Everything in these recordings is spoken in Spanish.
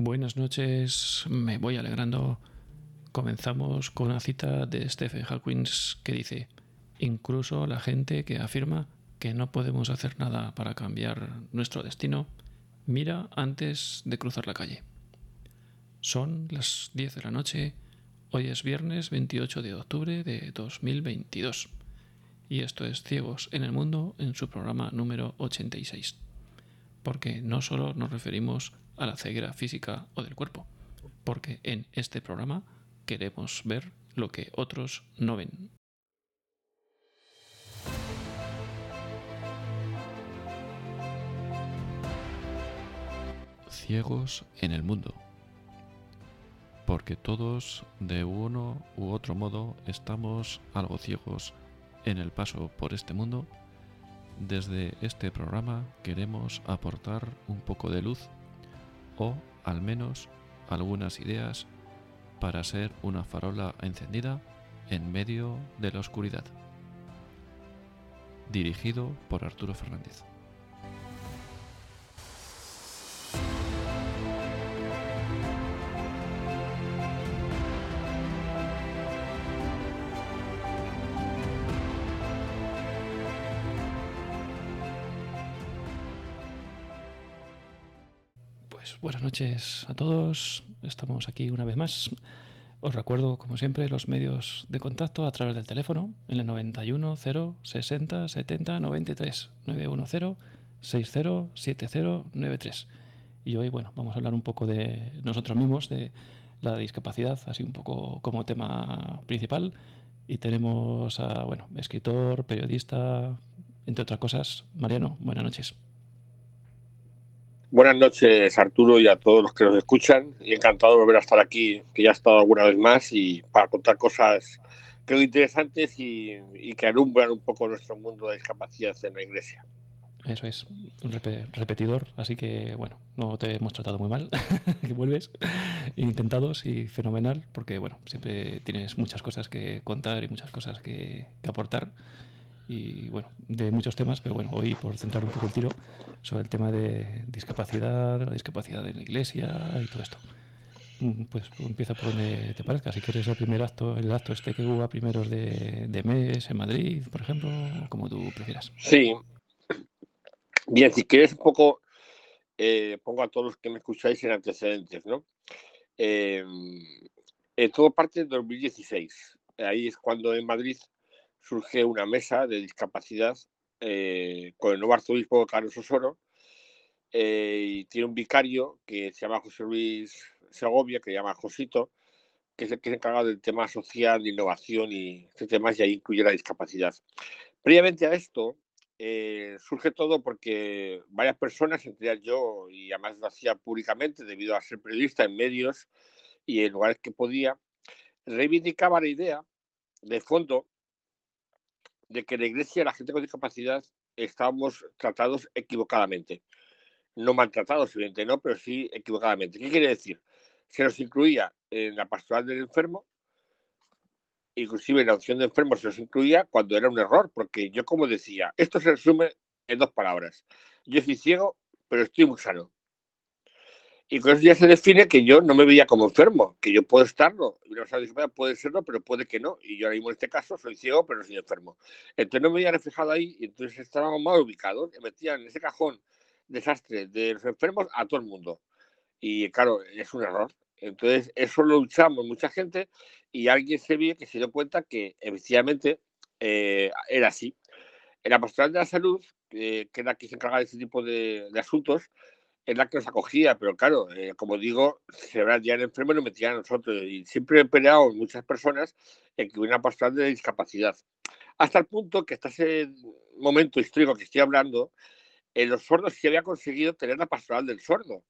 Buenas noches, me voy alegrando. Comenzamos con una cita de Stephen Hawking que dice, incluso la gente que afirma que no podemos hacer nada para cambiar nuestro destino, mira antes de cruzar la calle. Son las 10 de la noche, hoy es viernes 28 de octubre de 2022 y esto es Ciegos en el Mundo en su programa número 86. Porque no solo nos referimos a la ceguera física o del cuerpo, porque en este programa queremos ver lo que otros no ven. Ciegos en el mundo. Porque todos, de uno u otro modo, estamos algo ciegos en el paso por este mundo, desde este programa queremos aportar un poco de luz o al menos algunas ideas para ser una farola encendida en medio de la oscuridad. Dirigido por Arturo Fernández. Buenas noches a todos. Estamos aquí una vez más. Os recuerdo, como siempre, los medios de contacto a través del teléfono en el 91 0 60 70 93 910 60 70 93. Y hoy, bueno, vamos a hablar un poco de nosotros mismos, de la discapacidad, así un poco como tema principal. Y tenemos a, bueno, escritor, periodista, entre otras cosas. Mariano, buenas noches. Buenas noches, Arturo, y a todos los que nos escuchan. Y encantado de volver a estar aquí, que ya he estado alguna vez más, y para contar cosas creo interesantes y, que alumbran un poco nuestro mundo de discapacidad en la iglesia. Eso es, un repetidor, así que bueno, no te hemos tratado muy mal, que vuelves, intentados y fenomenal, porque bueno, siempre tienes muchas cosas que contar y muchas cosas que aportar y bueno, de muchos temas, pero bueno, hoy por centrar un poco el tiro sobre el tema de discapacidad, la discapacidad en la iglesia y todo esto. Mm, pues empieza por donde te parezca. Si quieres el primer acto, el acto este que hubo a primeros de, de mes en Madrid, por ejemplo, como tú prefieras. Sí. Bien, si quieres un poco, eh, pongo a todos los que me escucháis en antecedentes, ¿no? Eh, eh todo parte de 2016. Ahí es cuando en Madrid surge una mesa de discapacidad eh, con el nuevo arzobispo Carlos Osoro eh, y tiene un vicario que se llama José Luis Segovia, que se llama Josito, que es el que se encarga del tema social, de innovación y este tema y ahí incluye la discapacidad. Previamente a esto, eh, surge todo porque varias personas, entre ellas yo, y además lo hacía públicamente debido a ser periodista en medios y en lugares que podía, reivindicaba la idea de fondo de que en la iglesia la gente con discapacidad estábamos tratados equivocadamente. No maltratados, evidentemente, no, pero sí equivocadamente. ¿Qué quiere decir? Se nos incluía en la pastoral del enfermo, inclusive en la opción de enfermo se nos incluía cuando era un error, porque yo como decía, esto se resume en dos palabras. Yo soy ciego, pero estoy muy sano. Y con eso ya se define que yo no me veía como enfermo, que yo puedo estarlo. Persona puede serlo, pero puede que no. Y yo ahora mismo en este caso soy ciego, pero no soy enfermo. Entonces no me veía reflejado ahí y entonces estábamos mal ubicados. Me metían en ese cajón desastre de los enfermos a todo el mundo. Y claro, es un error. Entonces eso lo luchamos mucha gente y alguien se vio que se dio cuenta que efectivamente eh, era así. En la pastoral de la salud, eh, que era quien se encarga de ese tipo de, de asuntos, es la que nos acogía, pero claro, eh, como digo, se ya el enfermo y nos metían a nosotros. Y siempre he peleado muchas personas en que hubiera una pastoral de discapacidad. Hasta el punto que hasta ese momento histórico que estoy hablando, en los sordos se había conseguido tener la pastoral del sordo,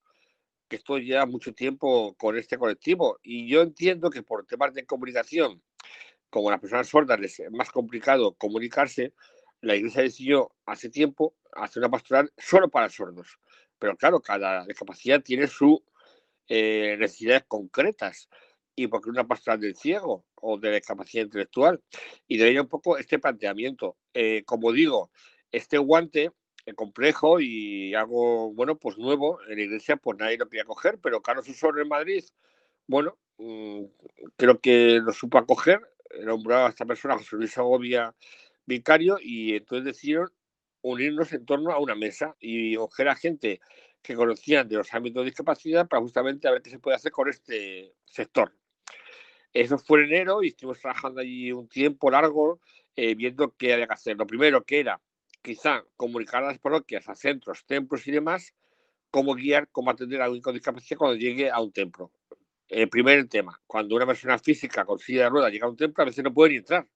que estoy ya mucho tiempo con este colectivo. Y yo entiendo que por temas de comunicación, como a las personas sordas les es más complicado comunicarse, la iglesia decidió hace tiempo hacer una pastoral solo para sordos pero claro, cada discapacidad tiene sus eh, necesidades concretas. Y porque una pastoral del ciego o de discapacidad intelectual. Y de ahí un poco este planteamiento. Eh, como digo, este guante complejo y algo, bueno, pues nuevo en la iglesia, pues nadie lo quería coger, pero Carlos Susor en Madrid, bueno, mm, creo que lo supo acoger, nombraba a esta persona, José Luis Agovia, vicario, y entonces decidieron unirnos en torno a una mesa y coger a gente que conocían de los ámbitos de discapacidad para justamente a ver qué se puede hacer con este sector. Eso fue en enero y estuvimos trabajando allí un tiempo largo eh, viendo qué había que hacer. Lo primero que era quizá comunicar a las parroquias, a centros, templos y demás, cómo guiar, cómo atender a alguien con discapacidad cuando llegue a un templo. El primer tema, cuando una persona física con silla de ruedas llega a un templo, a veces no puede ni entrar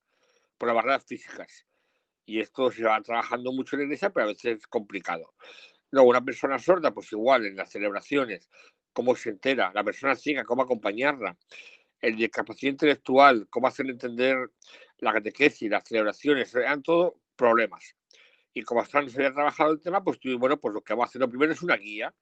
por las barreras físicas. Y esto se va trabajando mucho en la iglesia, pero a veces es complicado. Luego, una persona sorda, pues igual en las celebraciones, cómo se entera, la persona ciega, cómo acompañarla, el discapacidad intelectual, cómo hacer entender la catequesis, las celebraciones, eran todos problemas. Y como hasta no se había trabajado el tema, pues bueno, pues lo que vamos a hacer lo primero es una guía.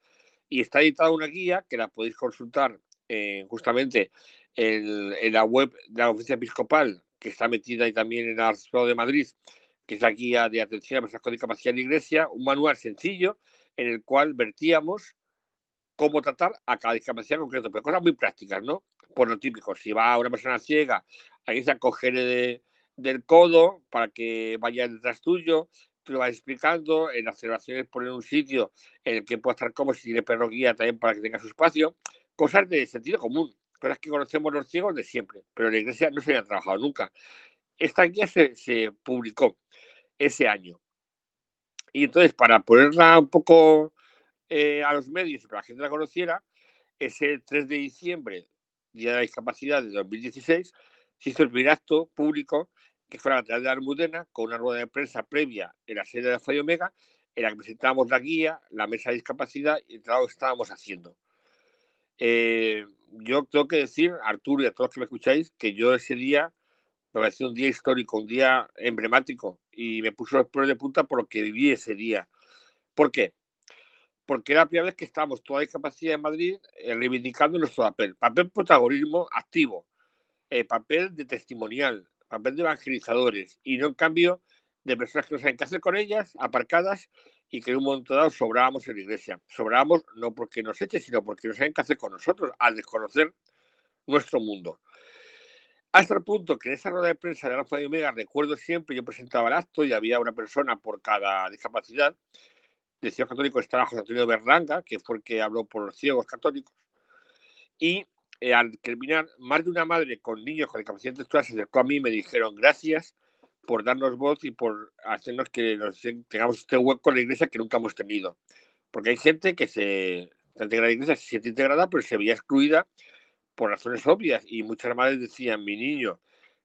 Y está editada una guía que la podéis consultar eh, justamente en, la web de la Oficina Episcopal, que está metida ahí también en el Arzobispado de Madrid, que es la guía de atención a personas con discapacidad en la iglesia, un manual sencillo en el cual vertíamos cómo tratar a cada discapacidad concreta, pero cosas muy prácticas, ¿no? Por lo típico, si va una persona ciega, hay que acoger de, del codo para que vaya detrás tuyo, tú lo vas explicando, en las celebraciones poner un sitio en el que pueda estar como si tiene perro guía también para que tenga su espacio, cosas de sentido común, cosas que conocemos los ciegos de siempre, pero en la iglesia no se había trabajado nunca. Esta guía se, se publicó ese año. Y entonces, para ponerla un poco eh, a los medios y para que la gente la conociera, ese 3 de diciembre, Día de la Discapacidad de 2016, se hizo el primer acto público que fue la lateral de Almudena, con una rueda de prensa previa en la sede de la Omega, en la que presentábamos la guía, la mesa de discapacidad y el trabajo que estábamos haciendo. Eh, yo tengo que decir, Arturo y a todos los que me escucháis, que yo ese día me pareció un día histórico, un día emblemático y me puso los pelos de punta por lo que viví ese día. ¿Por qué? porque era la primera vez que estábamos toda discapacidad en Madrid eh, reivindicando nuestro papel. Papel protagonismo activo, eh, papel de testimonial, papel de evangelizadores, y no en cambio de personas que no saben qué hacer con ellas, aparcadas, y que en un momento dado sobrábamos en la iglesia. Sobrábamos no porque nos eche, sino porque no saben qué hacer con nosotros, al desconocer nuestro mundo. Hasta el punto que en esa rueda de prensa de Alfa y Omega, recuerdo siempre, yo presentaba el acto y había una persona por cada discapacidad, de ciegos católicos estaba José Antonio Berlanga, que fue el que habló por los ciegos católicos. Y eh, al terminar, más de una madre con niños con discapacidad intelectual se acercó a mí y me dijeron gracias por darnos voz y por hacernos que tengamos este hueco en la iglesia que nunca hemos tenido. Porque hay gente que se, integra a la iglesia, se siente integrada, pero se veía excluida por razones obvias. Y muchas madres decían, mi niño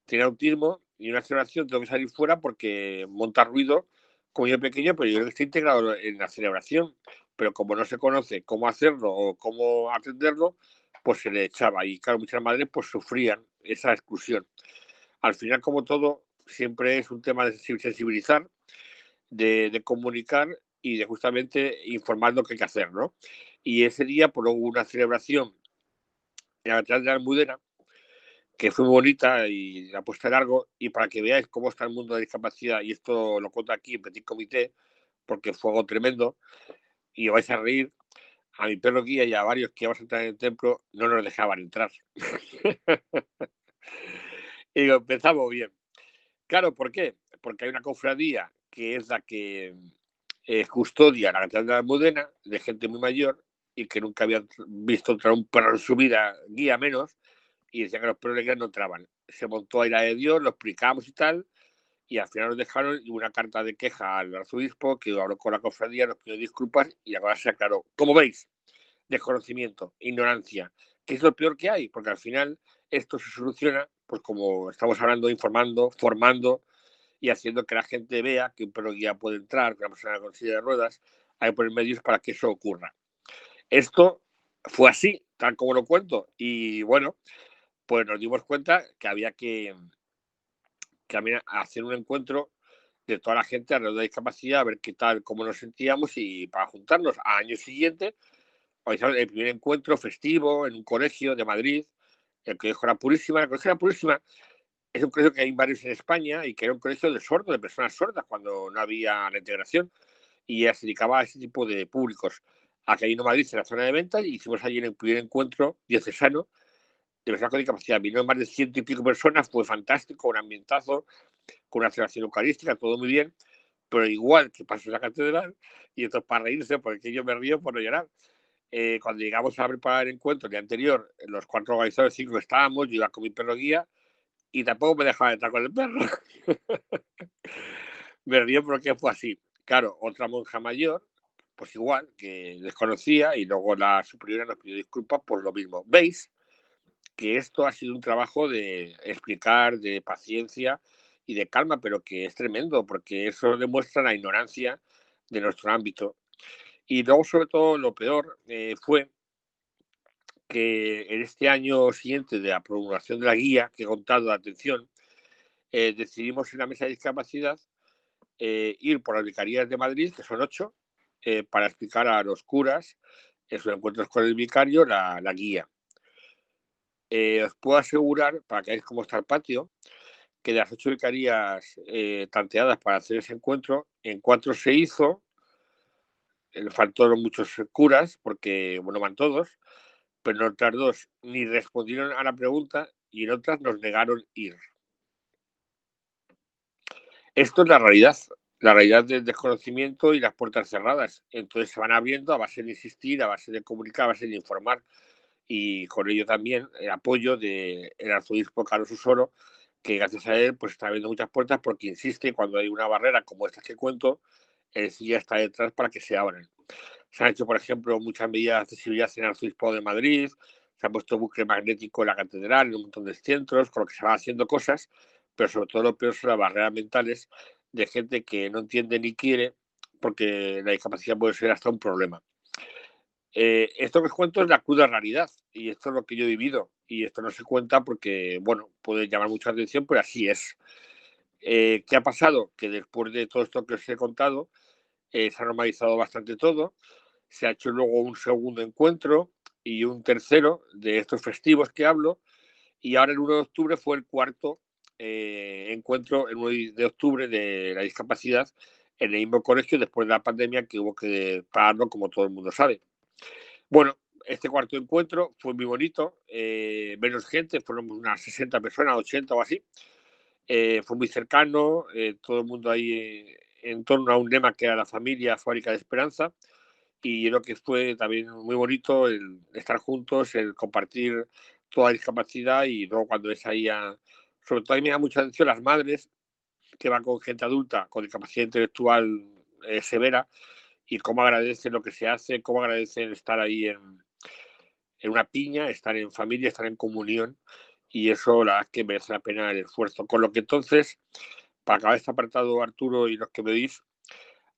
tiene autismo y una celebración tengo que salir fuera porque monta ruido como yo pequeño, pero yo creo que está integrado en la celebración. Pero como no se conoce cómo hacerlo o cómo atenderlo, pues se le echaba. Y claro, muchas madres pues sufrían esa exclusión. Al final, como todo, siempre es un tema de sensibilizar, de, comunicar y de justamente informar lo que hay que hacer, ¿no? Y ese día, por pues, una celebración la de la Almudena, que fue bonita y la puesta largo. Y para que veáis cómo está el mundo de discapacidad, y esto lo cuento aquí en Petit Comité, porque fue algo tremendo, y os vais a reír. A mi perro guía y a varios que íbamos a entrar en el templo no nos dejaban entrar. y empezamos bien. Claro, ¿por qué? Porque hay una cofradía que es la que eh, custodia la catedral de Almudena, de gente muy mayor y que nunca habían visto entrar un perro en su vida, guía menos, y decían que los perros no entraban. Se montó a ira de Dios, lo explicamos y tal, y al final nos dejaron una carta de queja al arzobispo que habló con la cofradía, nos pidió disculpas y la cosa se aclaró. Como veis, desconocimiento, ignorancia, que es lo peor que hay, porque al final esto se soluciona, pues como estamos hablando, informando, formando y haciendo que la gente vea que un perro guía puede entrar, que una persona con silla de ruedas, hay que poner medios para que eso ocurra. Esto fue así, tal como lo cuento, y bueno, pues nos dimos cuenta que había que, hacer un encuentro de toda la gente alrededor de discapacidad, a ver qué tal, cómo nos sentíamos y para juntarnos al año siguiente, el primer encuentro festivo en un colegio de Madrid, el Colegio La Purísima. El Colegio La Purísima es un colegio que hay varios en España y que era un colegio de sordos, de personas sordas, cuando no había la integración. y ella se dedicaba a ese tipo de públicos. En Madrid, en la zona de ventas, y hicimos allí el primer encuentro diocesano de personas con discapacidad. Vinieron más de ciento y pico personas, fue fantástico, un ambientazo, con una celebración eucarística, todo muy bien, pero igual que pasó en la catedral, y entonces para reírse, porque yo me río por no llorar. Eh, cuando llegamos a preparar el encuentro el día anterior, los cuatro organizadores, cinco estábamos, yo iba con mi perro guía, y tampoco me dejaba entrar con el perro. me río porque fue así. Claro, otra monja mayor, pues igual, que desconocía, y luego la superiora nos pidió disculpas por lo mismo. ¿Veis? que esto ha sido un trabajo de explicar, de paciencia y de calma, pero que es tremendo, porque eso demuestra la ignorancia de nuestro ámbito. Y luego, sobre todo, lo peor eh, fue que en este año siguiente de la promulgación de la guía que he contado atención, eh, decidimos en la mesa de discapacidad eh, ir por las vicarías de Madrid, que son ocho, para explicar a los curas en sus encuentros con el vicario la, guía. os puedo asegurar, para que veáis cómo está el patio, que de las ocho vicarías eh, tanteadas para hacer ese encuentro, en cuatro se hizo, faltaron muchos curas, porque, bueno, van todos, pero en otras dos ni respondieron a la pregunta y en otras nos negaron ir. Esto es la realidad, la realidad del desconocimiento y las puertas cerradas. Entonces se van abriendo a base de insistir, a base de comunicar, a base de informar y con ello también el apoyo del arzobispo Carlos Usoro, que gracias a él pues está abriendo muchas puertas porque insiste cuando hay una barrera como esta que cuento, el ya está detrás para que se abran. Se han hecho, por ejemplo, muchas medidas de accesibilidad en el Arzobispo de Madrid, se ha puesto bucle magnético en la catedral, en un montón de centros, con lo que se van haciendo cosas, pero sobre todo lo peor son las barreras mentales de gente que no entiende ni quiere, porque la discapacidad puede ser hasta un problema. Eh, esto que os cuento es la cruda realidad y esto es lo que yo he vivido y esto no se cuenta porque, bueno, puede llamar mucha atención, pero así es. Eh, ¿Qué ha pasado? Que después de todo esto que os he contado, eh, se ha normalizado bastante todo, se ha hecho luego un segundo encuentro y un tercero de estos festivos que hablo y ahora el 1 de octubre fue el cuarto encuentro, el 1 de octubre de la discapacidad en el mismo colegio después de la pandemia que hubo que pararlo como todo el mundo sabe. Bueno, este cuarto encuentro fue muy bonito, eh, menos gente, fueron unas 60 personas, 80 o así. Eh, fue muy cercano, eh, todo el mundo ahí en torno a un lema que era la familia fábrica de esperanza. Y lo que fue también muy bonito el estar juntos, el compartir toda discapacidad y luego cuando es ahí, sobre todo a mí me da mucha atención las madres que van con gente adulta con discapacidad intelectual severa y cómo agradecen lo que se hace, cómo agradecen estar ahí en, una piña, estar en familia, estar en comunión, y eso la verdad que merece la pena el esfuerzo. Con lo que entonces, para acabar este apartado, Arturo, y los que me veis,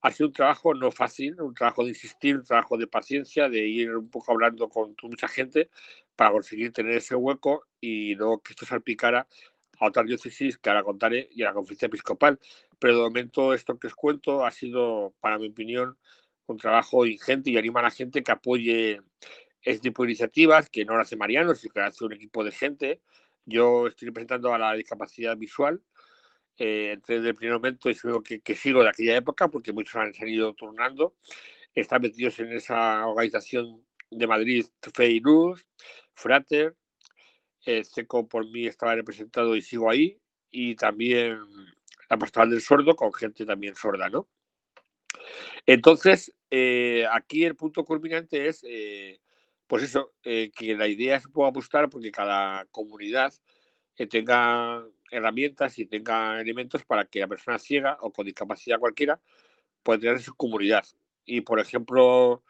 ha sido un trabajo no fácil, un trabajo de insistir, un trabajo de paciencia, de ir un poco hablando con mucha gente para conseguir tener ese hueco y luego que esto salpicara a otras diócesis que ahora contaré y a la conferencia episcopal. Pero de momento esto que os cuento ha sido, para mi opinión, un trabajo ingente y anima a la gente que apoye este tipo de iniciativas, que no lo hace Mariano, sino que hace un equipo de gente. Yo estoy representando a la discapacidad visual, eh, desde el primer momento algo que, sigo de aquella época, porque muchos han salido turnando. Están metidos en esa organización de Madrid, Fe y Frater, eh, por mí estaba representado y sigo ahí, y también la Pastoral del Sordo, con gente también sorda, ¿no? Entonces, eh, aquí el punto culminante es, eh, pues eso, eh, que la idea se pueda apostar porque cada comunidad tenga herramientas y tenga elementos para que la persona ciega o con discapacidad cualquiera pueda tener su comunidad. Y, por ejemplo,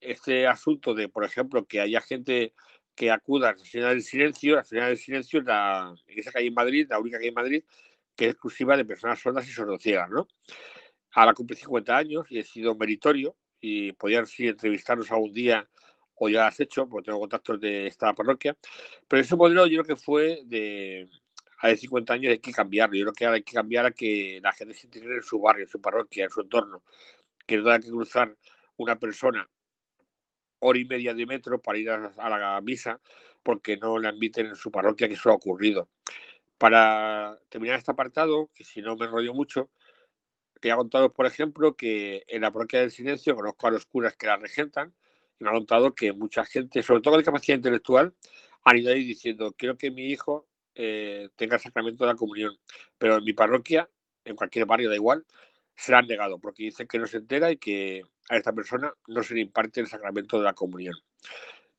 este asunto de, por ejemplo, que haya gente que acuda a la Señora del Silencio, la Señora del Silencio es la iglesia que hay en Madrid, la única que hay en Madrid, que es exclusiva de personas sordas y sordociegas, ¿no? Ahora cumple 50 años y he sido meritorio y podían sí entrevistarnos algún día o ya has hecho, porque tengo contactos de esta parroquia, pero ese modelo yo creo que fue de hace 50 años hay que cambiarlo, yo creo que ahora hay que cambiar a que la gente se integre en su barrio, en su parroquia, en su entorno, que no tenga que cruzar una persona hora y media de metro para ir a, a la misa porque no la inviten en su parroquia, que eso ha ocurrido. Para terminar este apartado, que si no me enrollo mucho, Quería contaros, por ejemplo, que en la parroquia del silencio conozco a los curas que la regentan y me ha contado que mucha gente, sobre todo con discapacidad intelectual, han ido ahí diciendo, quiero que mi hijo eh, tenga el sacramento de la comunión, pero en mi parroquia, en cualquier barrio da igual, se la han negado porque dicen que no se entera y que a esta persona no se le imparte el sacramento de la comunión.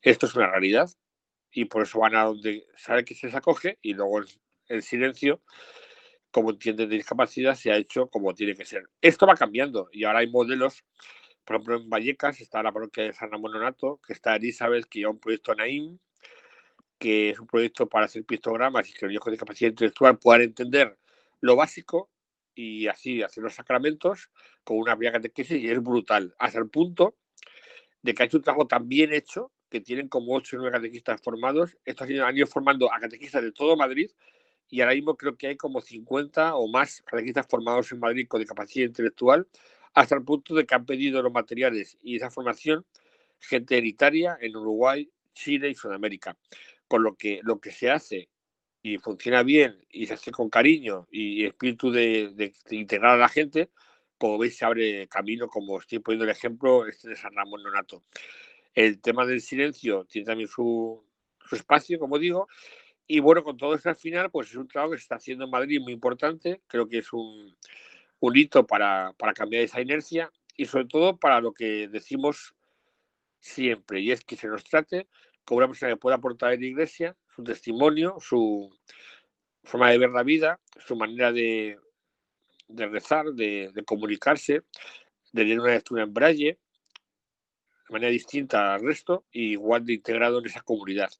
Esto es una realidad y por eso van a donde sabe que se les acoge y luego el silencio como entienden de discapacidad, se ha hecho como tiene que ser. Esto va cambiando y ahora hay modelos, por ejemplo, en Vallecas está la parroquia de San Ramón que está Elizabeth, que lleva un proyecto Naim, que es un proyecto para hacer pictogramas y que los niños con discapacidad intelectual puedan entender lo básico y así hacer los sacramentos con una vía catequesis y es brutal, hasta el punto de que ha hecho un trabajo tan bien hecho que tienen como 8 o 9 catequistas formados. Estos han ido formando a catequistas de todo Madrid y ahora mismo creo que hay como 50 o más catequistas formados en Madrid con discapacidad intelectual, hasta el punto de que han pedido los materiales y esa formación gente en Italia, en Uruguay, Chile y Sudamérica. Con lo que lo que se hace y funciona bien y se hace con cariño y espíritu de, integrar a la gente, como veis se abre camino, como estoy poniendo el ejemplo este de San Ramón Nonato. El tema del silencio tiene también su, su espacio, como digo, y bueno, con todo esto al final, pues es un trabajo que se está haciendo en Madrid muy importante. Creo que es un, un hito para, para cambiar esa inercia y sobre todo para lo que decimos siempre, y es que se nos trate como una persona que pueda aportar en la iglesia su testimonio, su forma de ver la vida, su manera de, de rezar, de, comunicarse, de tener una lectura en braille, de manera distinta al resto y igual de integrado en esa comunidad.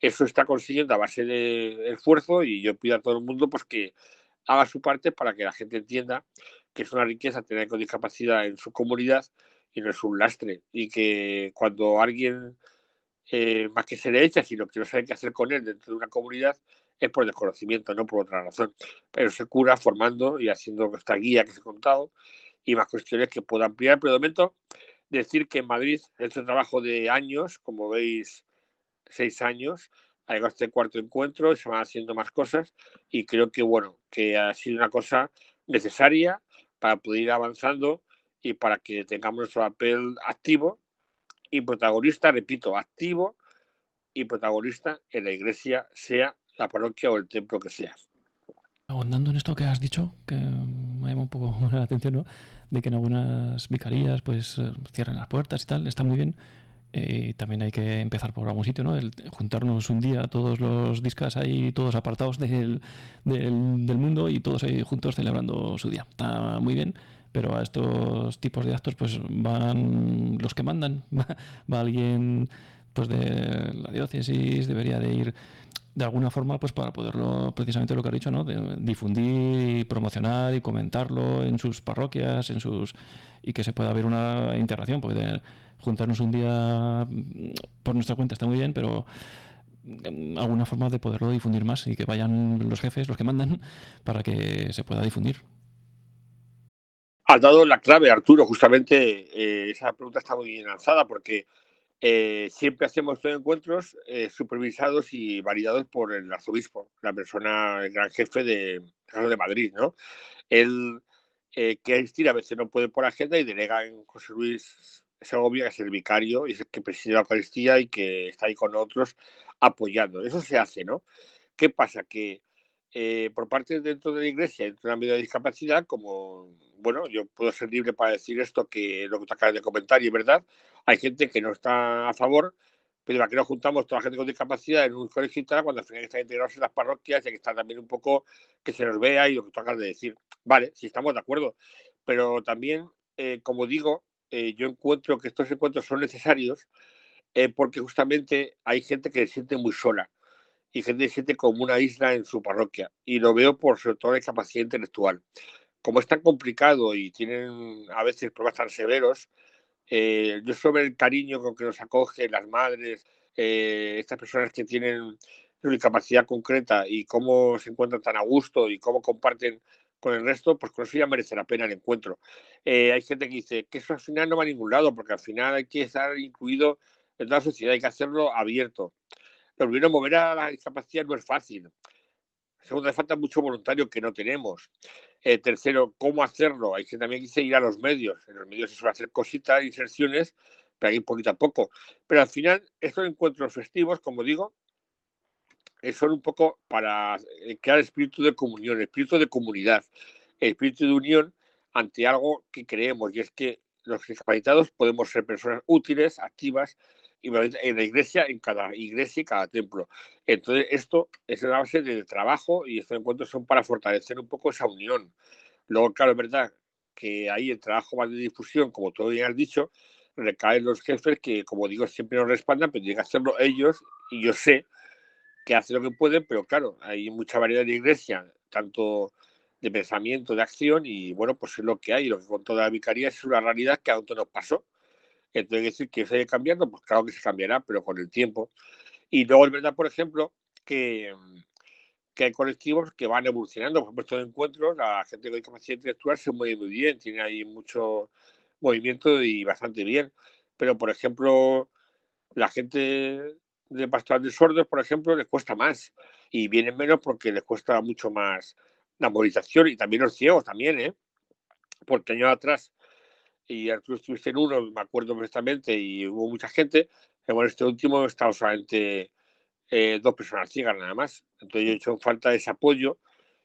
Eso está consiguiendo a base de esfuerzo y yo pido a todo el mundo pues que haga su parte para que la gente entienda que es una riqueza tener con discapacidad en su comunidad y no es un lastre y que cuando alguien eh, más que se le echa, sino que no sabe qué hacer con él dentro de una comunidad, es por desconocimiento, no por otra razón. Pero se cura formando y haciendo esta guía que se ha contado y más cuestiones que pueda ampliar. Pero de momento decir que en Madrid este trabajo de años, como veis, seis años, ha llegado este cuarto encuentro y se van haciendo más cosas y creo que bueno, que ha sido una cosa necesaria para poder ir avanzando y para que tengamos nuestro papel activo y protagonista, repito, activo y protagonista en la iglesia, sea la parroquia o el templo que sea. Ahondando en esto que has dicho, que me llama un poco la atención, ¿no? de que en algunas vicarías pues eh, cierren las puertas y tal, está muy bien. Eh, también hay que empezar por algún sitio, ¿no? El juntarnos un día, todos los discas ahí, todos apartados del, del, del, mundo y todos ahí juntos celebrando su día. Está muy bien, pero a estos tipos de actos pues van los que mandan. Va, alguien pues de la diócesis, debería de ir de alguna forma pues para poderlo precisamente lo que ha dicho no de difundir promocionar y comentarlo en sus parroquias en sus y que se pueda haber una integración porque juntarnos un día mm, por nuestra cuenta está muy bien pero mm, alguna forma de poderlo difundir más y que vayan los jefes los que mandan para que se pueda difundir has dado la clave Arturo justamente eh, esa pregunta está muy bien lanzada porque eh, siempre hacemos estos encuentros eh, supervisados y validados por el arzobispo, la persona, el gran jefe de, de Madrid, ¿no? Él eh, quiere asistir, a veces no puede por agenda y delega en José Luis Segovia, que es el vicario, y es el que preside la Eucaristía y que está ahí con otros apoyando. Eso se hace, ¿no? ¿Qué pasa? Que eh, por parte dentro de la iglesia, dentro del ámbito de discapacidad, como, bueno, yo puedo ser libre para decir esto que lo que te acabas de comentar y es verdad, hay gente que no está a favor, pero que nos juntamos toda la gente con discapacidad en un colegio y tal, cuando al final están integrados en las parroquias y que está también un poco que se nos vea y lo que tú acabas de decir. Vale, si estamos de acuerdo, pero también, eh, como digo, eh, yo encuentro que estos encuentros son necesarios porque justamente hay gente que se siente muy sola y gente siente como una isla en su parroquia. Y lo veo por sobre todo la capacidad intelectual. Como es tan complicado y tienen a veces problemas tan severos, eh, yo sobre el cariño con que nos acogen las madres, eh, estas personas que tienen una capacidad concreta y cómo se encuentran tan a gusto y cómo comparten con el resto, pues con eso ya merece la pena el encuentro. Eh, hay gente que dice que eso al final no va a ningún lado, porque al final hay que estar incluido en toda la sociedad, hay que hacerlo abierto. Pero primero, mover a la discapacidad no es fácil. Segundo, le falta mucho voluntario que no tenemos. Eh, tercero, cómo hacerlo. Hay que también ir a los medios. En los medios se suele hacer cositas, inserciones, pero ahí poquito a poco. Pero al final, estos encuentros festivos, como digo, eh, son un poco para eh, crear espíritu de comunión, espíritu de comunidad, espíritu de unión ante algo que creemos, y es que los discapacitados podemos ser personas útiles, activas, en la iglesia, en cada iglesia y cada templo. Entonces, esto es una base de trabajo y estos encuentros son para fortalecer un poco esa unión. Luego, claro, es verdad que ahí el trabajo más de difusión, como tú bien has dicho, recaen los jefes que, como digo, siempre nos respaldan, pero tienen que hacerlo ellos y yo sé que hacen lo que pueden, pero claro, hay mucha variedad de iglesia, tanto de pensamiento, de acción y bueno, pues es lo que hay. Lo que con toda la vicaría es una realidad que a nosotros nos pasó entonces, decir que se haya cambiando, pues claro que se cambiará, pero con el tiempo. Y luego es verdad, por ejemplo, que, que hay colectivos que van evolucionando. Por ejemplo, estos encuentros, la gente con discapacidad intelectual se mueve muy bien, tiene ahí mucho movimiento y bastante bien. Pero, por ejemplo, la gente de de sordos, por ejemplo, les cuesta más y vienen menos porque les cuesta mucho más la movilización y también los ciegos también, ¿eh? Porque años atrás y Arturo estuviste en uno, me acuerdo perfectamente, y hubo mucha gente. Bueno, este último estado solamente eh, dos personas ciegas nada más. Entonces yo he hecho falta ese apoyo.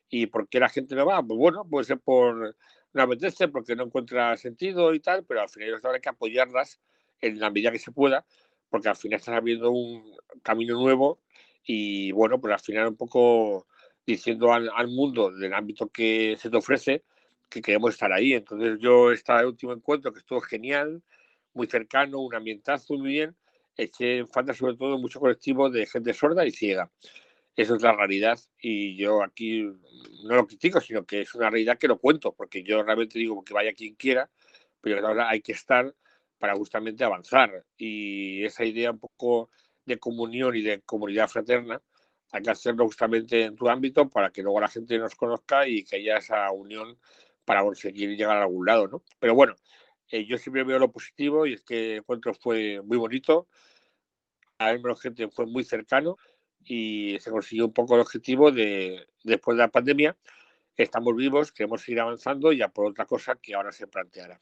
¿Y por qué la gente no va? Pues bueno, puede ser por no apetece, porque no encuentra sentido y tal, pero al final habrá que apoyarlas en la medida que se pueda, porque al final estás abriendo un camino nuevo y bueno, pues al final un poco diciendo al, al mundo del ámbito que se te ofrece, que queremos estar ahí. Entonces yo, este último encuentro que estuvo genial, muy cercano, un ambientazo muy bien, eché falta sobre todo mucho colectivo de gente sorda y ciega. Eso es la realidad y yo aquí no lo critico, sino que es una realidad que lo cuento, porque yo realmente digo que vaya quien quiera, pero ahora hay que estar para justamente avanzar. Y esa idea un poco de comunión y de comunidad fraterna, hay que hacerlo justamente en tu ámbito para que luego la gente nos conozca y que haya esa unión para conseguir llegar a algún lado, ¿no? Pero bueno, eh, yo siempre veo lo positivo y es que el encuentro fue muy bonito, a menos gente fue muy cercano y se consiguió un poco el objetivo de, después de la pandemia, estamos vivos, queremos seguir avanzando ya por otra cosa que ahora se planteará.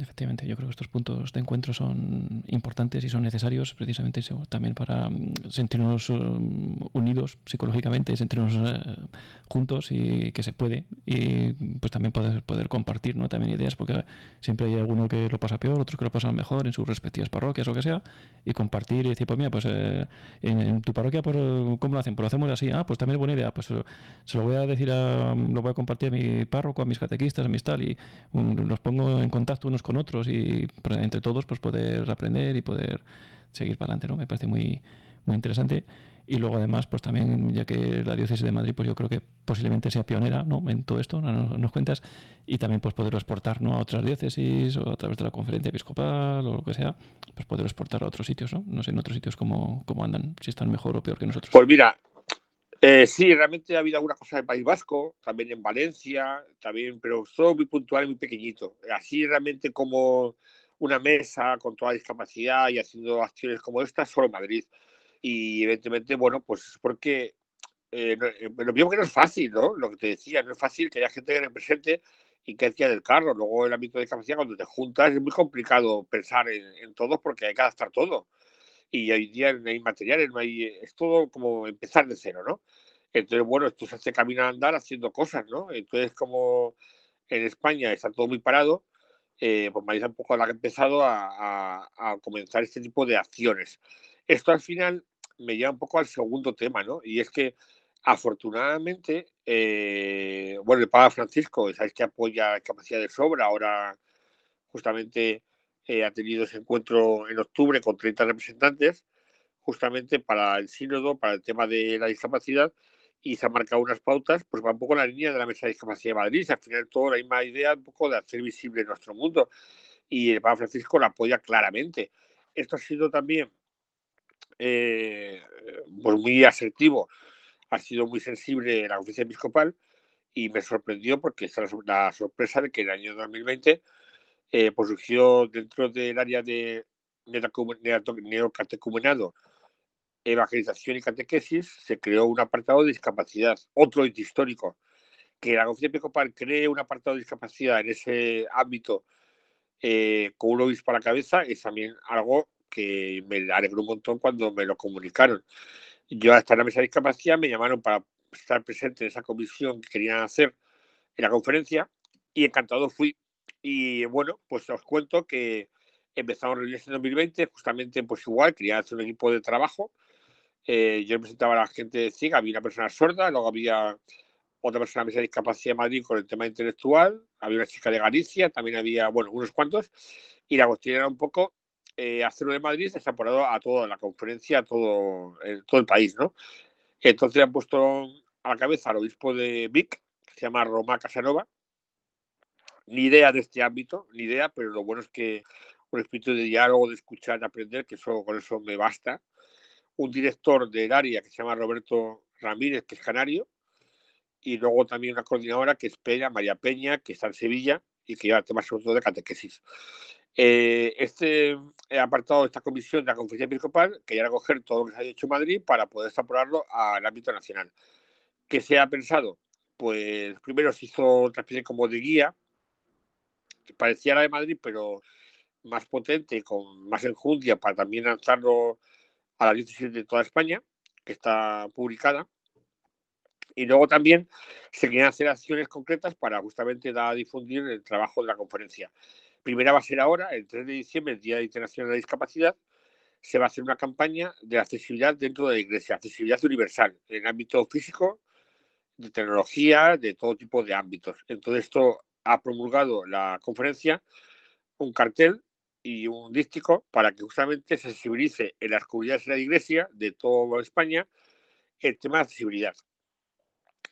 Efectivamente, yo creo que estos puntos de encuentro son importantes y son necesarios precisamente también para mm, sentirnos um, unidos psicológicamente, sentirnos eh, juntos y que se puede y pues también poder, poder compartir ¿no? también ideas porque siempre hay alguno que lo pasa peor, otros que lo pasan mejor en sus respectivas parroquias o que sea y compartir y decir pues mira pues eh, en, tu parroquia pues, ¿cómo lo hacen? Pues lo hacemos así, ah pues también es buena idea, pues se lo voy a decir a, lo voy a compartir a mi párroco, a mis catequistas, a mis tal y um, los pongo en contacto unos con otros y pues, entre todos pues poder aprender y poder seguir para adelante, ¿no? Me parece muy, muy interesante. Y luego además, pues también, ya que la diócesis de Madrid, pues yo creo que posiblemente sea pionera ¿no? en todo esto, nos, nos cuentas, y también pues poderlo exportar ¿no? a otras diócesis o a través de la conferencia episcopal o lo que sea, pues poderlo exportar a otros sitios, ¿no? No sé en otros sitios cómo, cómo andan, si están mejor o peor que nosotros. Pues mira, eh, sí, realmente ha habido alguna cosa en País Vasco, también en Valencia, también, pero todo muy puntual y muy pequeñito. Así realmente como una mesa con toda discapacidad y haciendo acciones como esta, solo Madrid. Y evidentemente, bueno, pues es porque eh, eh, lo mismo que no es fácil, ¿no? Lo que te decía, no es fácil que haya gente que represente y que haya del carro. Luego el ámbito de discapacidad, cuando te juntas, es muy complicado pensar en, en todo porque hay que adaptar todo y hoy día no hay materiales, no hay, es todo como empezar de cero, ¿no? Entonces, bueno, esto se hace camino a andar haciendo cosas, ¿no? Entonces, como en España está todo muy parado, eh, pues Madrid un poco ha empezado a, a, comenzar este tipo de acciones. Esto al final me lleva un poco al segundo tema, ¿no? Y es que afortunadamente, eh, bueno, el Papa Francisco, sabéis que apoya capacidad de sobra, ahora justamente eh, ha tenido ese encuentro en octubre con 30 representantes, justamente para el sínodo, para el tema de la discapacidad, y se han marcado unas pautas, pues va un poco en la línea de la Mesa de Discapacidad de Madrid, al final toda la misma idea un poco de hacer visible nuestro mundo, y el Papa Francisco la apoya claramente. Esto ha sido también eh, pues muy asertivo, ha sido muy sensible la oficina episcopal, y me sorprendió porque es la sorpresa de que en el año 2020 eh, pues surgió dentro del área de neocatecumenado, evangelización y catequesis, se creó un apartado de discapacidad, otro hito histórico. que la Conferencia Episcopal cree un apartado de discapacidad en ese ámbito eh, con un obispo a la cabeza es también algo que me alegró un montón cuando me lo comunicaron. Yo hasta en la mesa de discapacidad me llamaron para estar presente en esa comisión que querían hacer en la conferencia y encantado fui. Y bueno, pues os cuento que empezamos reuniones en 2020, justamente pues igual, quería hacer un equipo de trabajo. Eh, yo presentaba a la gente ciega, había una persona sorda, luego había otra persona de discapacidad de Madrid con el tema intelectual, había una chica de Galicia, también había, bueno, unos cuantos, y la cuestión era un poco eh, hacerlo de Madrid desaporado a toda la conferencia, a todo, el, todo el país, ¿no? Entonces han puesto a la cabeza al obispo de Vic, que se llama Roma Casanova, ni idea de este ámbito, ni idea, pero lo bueno es que un espíritu de diálogo, de escuchar, de aprender, que eso, con eso me basta. Un director del área que se llama Roberto Ramírez, que es canario, y luego también una coordinadora que es Peña, María Peña, que está en Sevilla y que lleva temas sobre todo de catequesis. Eh, este apartado de esta comisión de la Conferencia Episcopal quería recoger todo lo que se ha hecho en Madrid para poder extrapolarlo al ámbito nacional. ¿Qué se ha pensado? Pues primero se hizo otra especie como de guía, parecía la de Madrid, pero más potente, con más enjundia, para también lanzarlo a la diócesis de toda España, que está publicada. Y luego también se quieren hacer acciones concretas para justamente dar a difundir el trabajo de la conferencia. Primera va a ser ahora, el 3 de diciembre, el Día Internacional de la Discapacidad, se va a hacer una campaña de accesibilidad dentro de la Iglesia, accesibilidad universal, en el ámbito físico, de tecnología, de todo tipo de ámbitos. Entonces, esto ha promulgado la conferencia un cartel y un dístico para que justamente se sensibilice en las comunidades de la Iglesia de toda España el tema de accesibilidad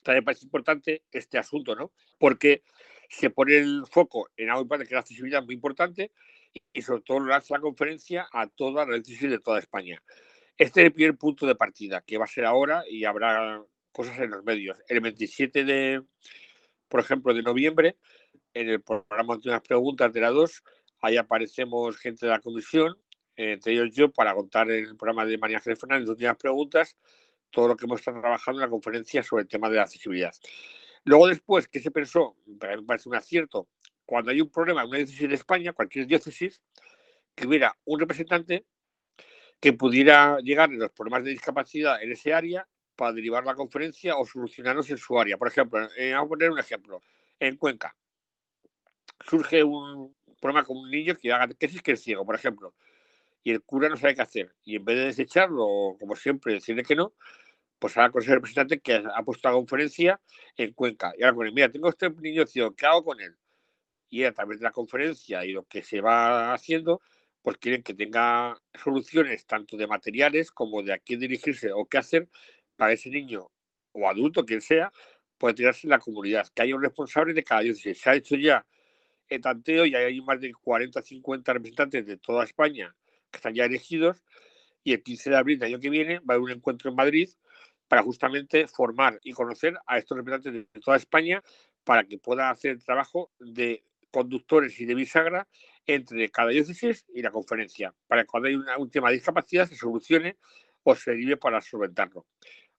también parece importante este asunto, ¿no? Porque se pone el foco en algo importante, que es la accesibilidad muy importante, y sobre todo hace la conferencia a toda la accesibilidad de toda España. Este es el primer punto de partida, que va a ser ahora y habrá cosas en los medios. El 27 de, por ejemplo, de noviembre, en el programa de unas preguntas de la 2, ahí aparecemos gente de la comisión, entre ellos yo, para contar en el programa de María Ángeles Fernández últimas preguntas todo lo que hemos estado trabajando en la conferencia sobre el tema de la accesibilidad. Luego después, ¿qué se pensó? me parece un acierto. Cuando hay un problema en una diócesis de España, cualquier diócesis, que hubiera un representante que pudiera llegar a los problemas de discapacidad en ese área para derivar la conferencia o solucionarlos en su área. Por ejemplo, eh, vamos a poner un ejemplo. En Cuenca surge un problema con un niño que haga es que es ciego, por ejemplo, y el cura no sabe qué hacer. Y en vez de desecharlo, como siempre, decirle que no, pues ahora con ese representante que ha puesto la conferencia en Cuenca. Y ahora con él, mira, tengo este niño ciego, ¿qué hago con él? Y a través de la conferencia y lo que se va haciendo, pues quieren que tenga soluciones tanto de materiales como de a quién dirigirse o qué hacer para ese niño o adulto, quien sea, pueda tirarse en la comunidad, que haya un responsable de cada diócesis. Se ha hecho ya el tanteo y hay más de 40 o 50 representantes de toda España que están ya elegidos y el 15 de abril del año que viene va a haber un encuentro en Madrid para justamente formar y conocer a estos representantes de toda España para que puedan hacer el trabajo de conductores y de bisagra entre cada diócesis y la conferencia, para que cuando hay un tema de discapacidad se solucione o se derive para solventarlo.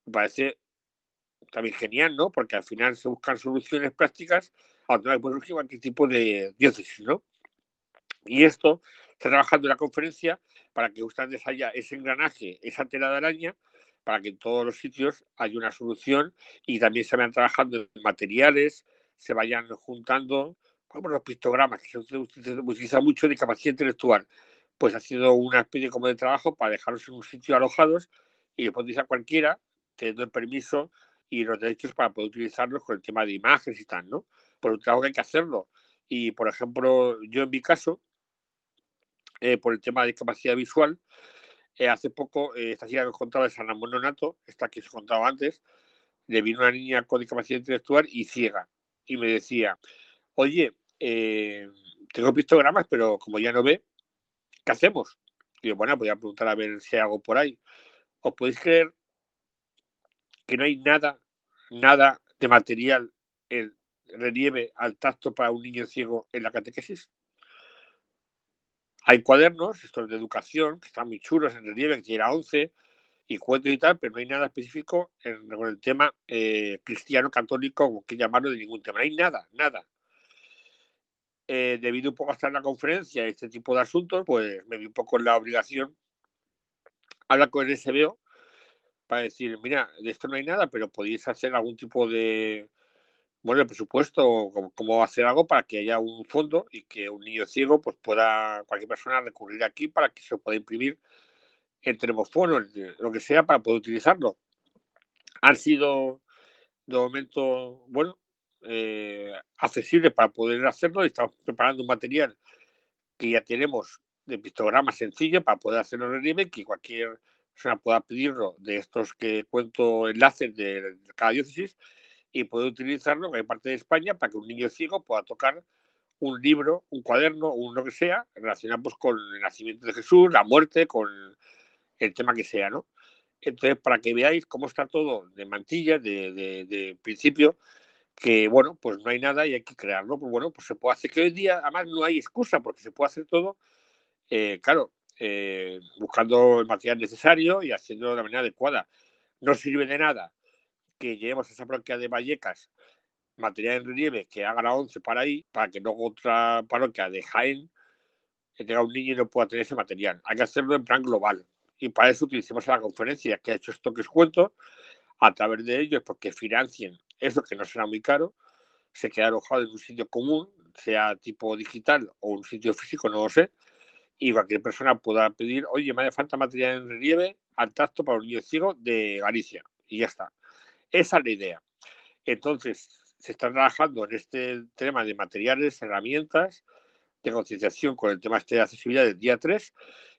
Me parece también genial, ¿no? Porque al final se buscan soluciones prácticas a cualquier tipo de diócesis, ¿no? Y esto está trabajando en la conferencia para que justamente haya ese engranaje, esa tela de araña, para que en todos los sitios haya una solución y también se vayan trabajando en materiales, se vayan juntando, como los pictogramas, que se utiliza mucho de capacidad intelectual, pues haciendo una especie como de trabajo para dejarlos en un sitio alojados y después a cualquiera, teniendo el permiso y los derechos para poder utilizarlos con el tema de imágenes y tal, ¿no? Por un trabajo que hay que hacerlo. Y, por ejemplo, yo en mi caso, eh, por el tema de discapacidad visual, eh, hace poco, eh, esta chica que os contaba de San Ramón Nonato, esta que os contaba antes, le vino una niña con discapacidad intelectual y ciega. Y me decía, oye, eh, tengo pictogramas, pero como ya no ve, ¿qué hacemos? Y yo, bueno, voy a preguntar a ver si hay algo por ahí. ¿Os podéis creer que no hay nada, nada de material el relieve al tacto para un niño ciego en la catequesis? Hay cuadernos, estos de educación, que están muy chulos en relieve, que tiene 11, y cuentos y tal, pero no hay nada específico en, con el tema eh, cristiano, católico, o que llamarlo de ningún tema. No hay nada, nada. Eh, debido un poco a estar en la conferencia, este tipo de asuntos, pues me vi un poco en la obligación hablar con el SBO para decir, mira, de esto no hay nada, pero podéis hacer algún tipo de, bueno, el presupuesto, cómo, hacer algo para que haya un fondo y que un niño ciego pues pueda, cualquier persona recurrir aquí para que se pueda imprimir el teléfono, lo que sea, para poder utilizarlo. Han sido de momento, bueno, eh, accesibles para poder hacerlo estamos preparando un material que ya tenemos de pictogramas sencillos para poder hacerlo en relieve, que cualquier persona pueda pedirlo de estos que cuento enlaces de cada diócesis y puede utilizarlo en parte de España para que un niño ciego pueda tocar un libro, un cuaderno, un lo que sea, relacionado pues, con el nacimiento de Jesús, la muerte, con el tema que sea, ¿no? Entonces, para que veáis cómo está todo de mantilla, de, de, principio, que bueno, pues no hay nada y hay que crearlo, pues bueno, pues se puede hacer, que hoy día además no hay excusa porque se puede hacer todo, eh, claro, eh, buscando el material necesario y haciendo de la manera adecuada. No sirve de nada que llevemos esa parroquia de Vallecas material en relieve que haga la 11 para ahí, para que luego otra parroquia de Jaén tenga un niño y no pueda tener ese material. Hay que hacerlo en plan global. Y para eso utilicemos la conferencia que ha hecho esto que os cuento, a través de ellos, porque financien eso que no será muy caro, se queda alojado en un sitio común, sea tipo digital o un sitio físico, no lo sé, y cualquier persona pueda pedir, oye, me hace falta material en relieve al tacto para un niño ciego de Galicia. Y ya está. Esa es la idea. Entonces, se está trabajando en este tema de materiales, herramientas, de concienciación con el tema este de accesibilidad del día 3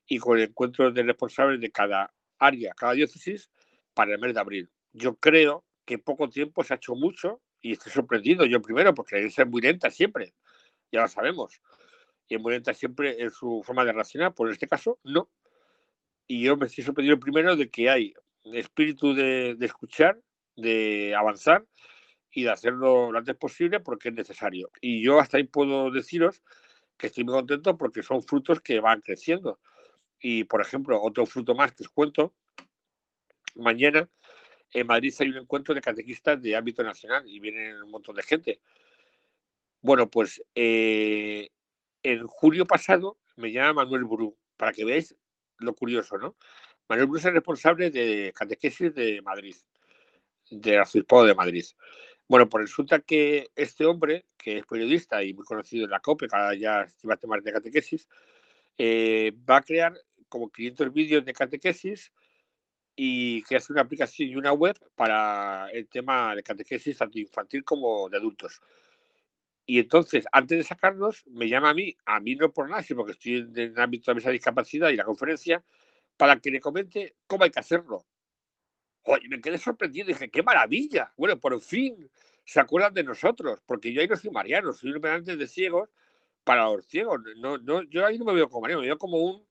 y con el encuentro de responsables de cada área, cada diócesis, para el mes de abril. Yo creo que en poco tiempo se ha hecho mucho y estoy sorprendido yo primero, porque la iglesia es muy lenta siempre, ya lo sabemos. Y es muy lenta siempre en su forma de reaccionar, por este caso, no. Y yo me estoy sorprendido primero de que hay espíritu de, de escuchar, de avanzar y de hacerlo lo antes posible porque es necesario. Y yo hasta ahí puedo deciros que estoy muy contento porque son frutos que van creciendo. Y, por ejemplo, otro fruto más que os cuento, mañana en Madrid hay un encuentro de catequistas de ámbito nacional y vienen un montón de gente. Bueno, pues eh, en julio pasado me llama Manuel Bru, para que veáis lo curioso, ¿no? Manuel Bru es el responsable de catequesis de Madrid del arzobispado de Madrid. Bueno, pues resulta que este hombre, que es periodista y muy conocido en la COPE, cada ya lleva temas de catequesis, eh, va a crear como 500 vídeos de catequesis y que una aplicación y una web para el tema de catequesis tanto infantil como de adultos. Y entonces, antes de sacarlos, me llama a mí, a mí no por nada, sino porque estoy en el ámbito de esa discapacidad y la conferencia, para que le comente cómo hay que hacerlo. Oye, me quedé sorprendido, dije, qué maravilla. Bueno, por fin se acuerdan de nosotros, porque yo ahí no soy mariano, soy un operante de ciegos para los ciegos. No, no, yo ahí no me veo como mariano, me veo como un,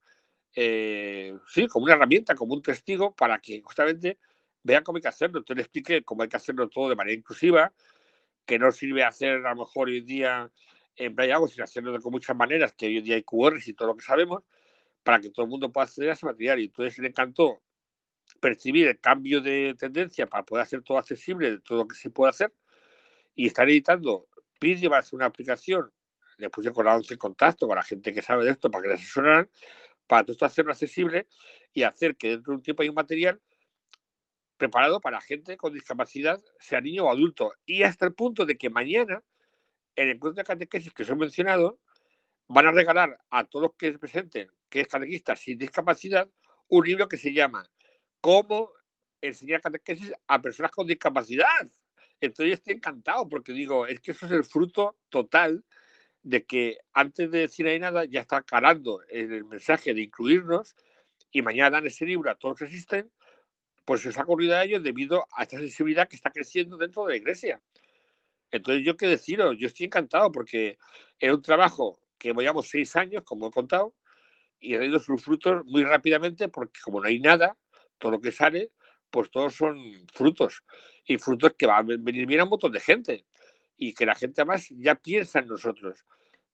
eh, sí, como una herramienta, como un testigo para que justamente vean cómo hay que hacerlo. Entonces le expliqué cómo hay que hacerlo todo de manera inclusiva, que no sirve hacer a lo mejor hoy día en playa sino hacerlo con muchas maneras, que hoy día hay QRs y todo lo que sabemos, para que todo el mundo pueda acceder a ese material. Y entonces le encantó percibir el cambio de tendencia para poder hacer todo accesible, de todo lo que se puede hacer, y estar editando. Vídeos para hacer una aplicación, le puse con la 11 en contacto con la gente que sabe de esto para que les asesoraran, para todo esto hacerlo accesible y hacer que dentro de un tiempo hay un material preparado para gente con discapacidad, sea niño o adulto, y hasta el punto de que mañana, en el encuentro de catequesis que os he mencionado, van a regalar a todos los que se presenten, que es catequista sin discapacidad, un libro que se llama cómo enseñar catequesis a personas con discapacidad. Entonces yo estoy encantado porque digo, es que eso es el fruto total de que antes de decir ahí nada ya está calando el mensaje de incluirnos y mañana dan ese libro a todos los que existen, pues se ha ocurrido a ellos debido a esta sensibilidad que está creciendo dentro de la iglesia. Entonces yo qué deciros, yo estoy encantado porque era un trabajo que llevamos seis años, como he contado, y ha dado sus frutos muy rápidamente porque como no hay nada, todo lo que sale, pues todos son frutos. Y frutos que van a venir bien a un montón de gente. Y que la gente además ya piensa en nosotros.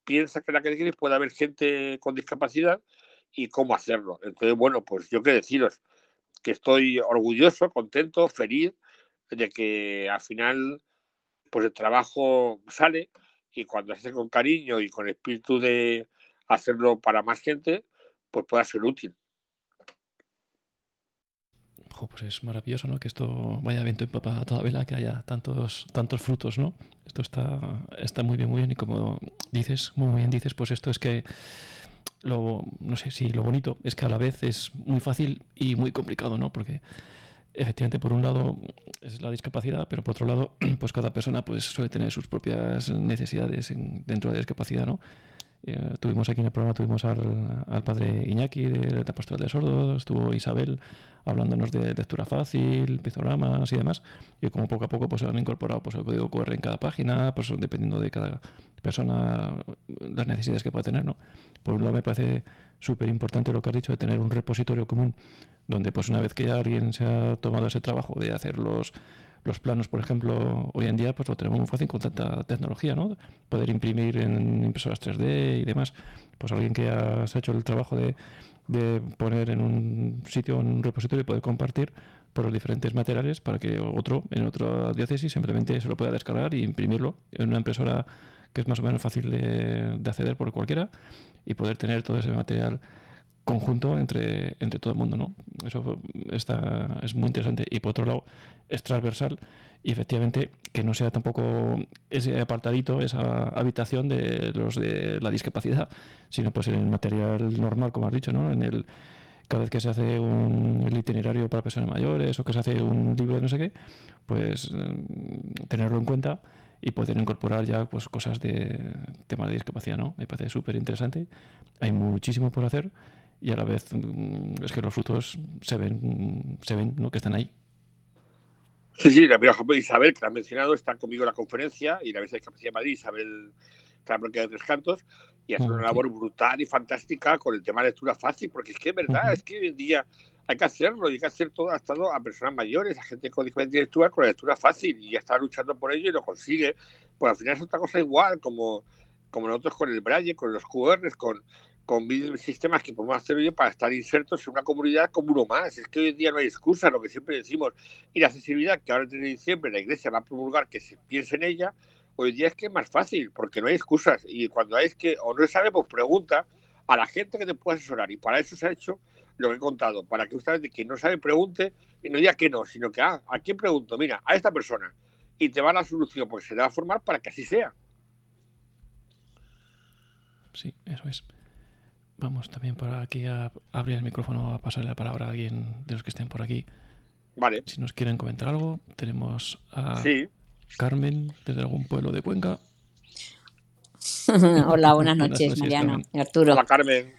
Piensa que la que puede haber gente con discapacidad y cómo hacerlo. Entonces, bueno, pues yo qué deciros, que estoy orgulloso, contento, feliz de que al final pues el trabajo sale y cuando se hace con cariño y con espíritu de hacerlo para más gente, pues pueda ser útil. Pues es maravilloso, ¿no? Que esto vaya viento en papa a toda vela, que haya tantos, tantos frutos, ¿no? Esto está, está muy bien, muy bien. Y como dices, muy bien dices, pues esto es que lo, no sé si lo bonito es que a la vez es muy fácil y muy complicado, ¿no? Porque efectivamente por un lado es la discapacidad, pero por otro lado, pues cada persona pues suele tener sus propias necesidades dentro de la discapacidad, ¿no? Eh, tuvimos aquí en el programa tuvimos al, al padre Iñaki de la Pastoral de Sordos, estuvo Isabel hablándonos de lectura fácil, pizogramas y demás, y como poco a poco pues se han incorporado pues el código QR en cada página, pues dependiendo de cada persona las necesidades que pueda tener, ¿no? Por un lado me parece súper importante lo que has dicho de tener un repositorio común donde pues una vez que ya alguien se ha tomado ese trabajo de hacer los los planos, por ejemplo, hoy en día pues lo tenemos muy fácil con tanta tecnología, ¿no? Poder imprimir en impresoras 3D y demás. Pues alguien que ha hecho el trabajo de, de poner en un sitio, en un repositorio y poder compartir por los diferentes materiales para que otro en otra diócesis simplemente se lo pueda descargar e imprimirlo en una impresora que es más o menos fácil de, de acceder por cualquiera y poder tener todo ese material conjunto entre, entre todo el mundo, ¿no? Eso está, es muy interesante. Y por otro lado, es transversal y efectivamente que no sea tampoco ese apartadito, esa habitación de los de la discapacidad, sino pues en el material normal, como has dicho, ¿no? En el cada vez que se hace un itinerario para personas mayores o que se hace un libro de no sé qué, pues mm, tenerlo en cuenta y poder incorporar ya pues cosas de tema de discapacidad, ¿no? Me parece súper interesante. Hay muchísimo por hacer y a la vez mm, es que los frutos se ven, se ven ¿no? que están ahí. Sí, sí, la ejemplo Isabel, que la ha mencionado, está conmigo en la conferencia y la vez de Capacidad de Madrid, Isabel está bloqueada de tres cantos y hace una labor brutal y fantástica con el tema de lectura fácil, porque es que es verdad, es que hoy en día hay que hacerlo y hay que hacer todo adaptado a personas mayores, a gente con diferentes lecturas, con la lectura fácil y ya está luchando por ello y lo consigue. Pues al final es otra cosa igual, como, como nosotros con el Braille, con los QRs, con, con sistemas que podemos hacer hoy para estar insertos en una comunidad como uno más. Es que hoy en día no hay excusa, lo que siempre decimos. Y la accesibilidad que ahora en diciembre la Iglesia va a promulgar que se piense en ella, hoy en día es que es más fácil, porque no hay excusas. Y cuando hay que o no sabe, pues pregunta a la gente que te pueda asesorar. Y para eso se ha hecho lo que he contado, para que usted que no sabe pregunte y no diga que no, sino que, ah, ¿a quién pregunto? Mira, a esta persona. Y te va la solución, porque se le va a formar para que así sea. Sí, eso es. Vamos también por aquí a abrir el micrófono a pasarle la palabra a alguien de los que estén por aquí. Vale. Si nos quieren comentar algo, tenemos a Carmen desde algún pueblo de Cuenca. Hola, buenas noches, Mariano y Arturo. Hola, Carmen.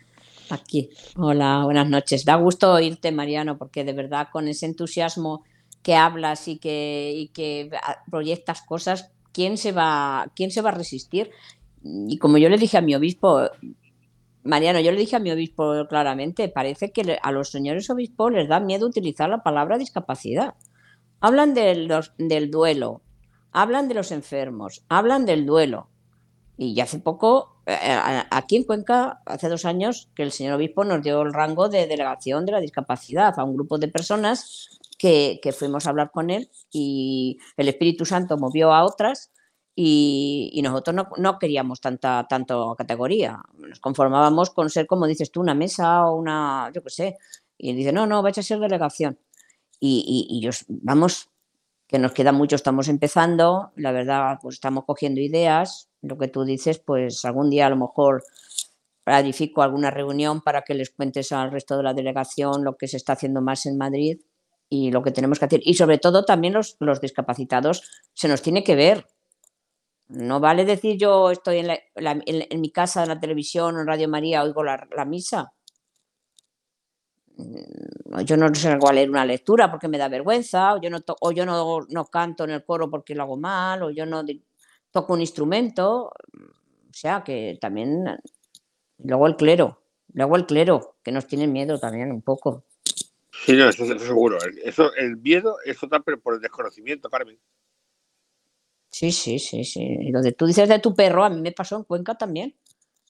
Aquí. Hola, buenas noches. Da gusto oírte, Mariano, porque de verdad con ese entusiasmo que hablas y que, y que proyectas cosas, ¿quién se va, quién se va a resistir? Y como yo le dije a mi obispo, Mariano, yo le dije a mi obispo claramente, parece que a los señores obispos les da miedo utilizar la palabra discapacidad. Hablan del, del duelo, hablan de los enfermos, hablan del duelo. Y hace poco, eh, eh, aquí en Cuenca, hace dos años, que el señor obispo nos dio el rango de delegación de la discapacidad a un grupo de personas que fuimos a hablar con él y el Espíritu Santo movió a otras y, nosotros no, no, queríamos tanta tanto categoría. Nos conformábamos con ser, como dices tú, una mesa o una, yo qué sé. Y dice, no, no, vais a ser delegación. Y, y, vamos, que nos queda mucho, estamos empezando, la verdad, pues estamos cogiendo ideas. Lo que tú dices, pues algún día a lo mejor planifico alguna reunión para que les cuentes al resto de la delegación lo que se está haciendo más en Madrid y lo que tenemos que hacer. Y sobre todo también los, los discapacitados se nos tiene que ver, no vale decir yo estoy en, mi casa, en la televisión, en Radio María, oigo la, misa. Mm, yo no sé a leer una lectura porque me da vergüenza, o yo, no, o yo no, no, canto en el coro porque lo hago mal, o yo no toco un instrumento. O sea que también. Luego el clero, luego el clero, que nos tiene miedo también un poco. Sí, no, eso seguro. Eso, el miedo es total, pero por el desconocimiento, Carmen. Sí, sí, sí, sí. Lo tú dices de tu perro, a mí me pasó en Cuenca también,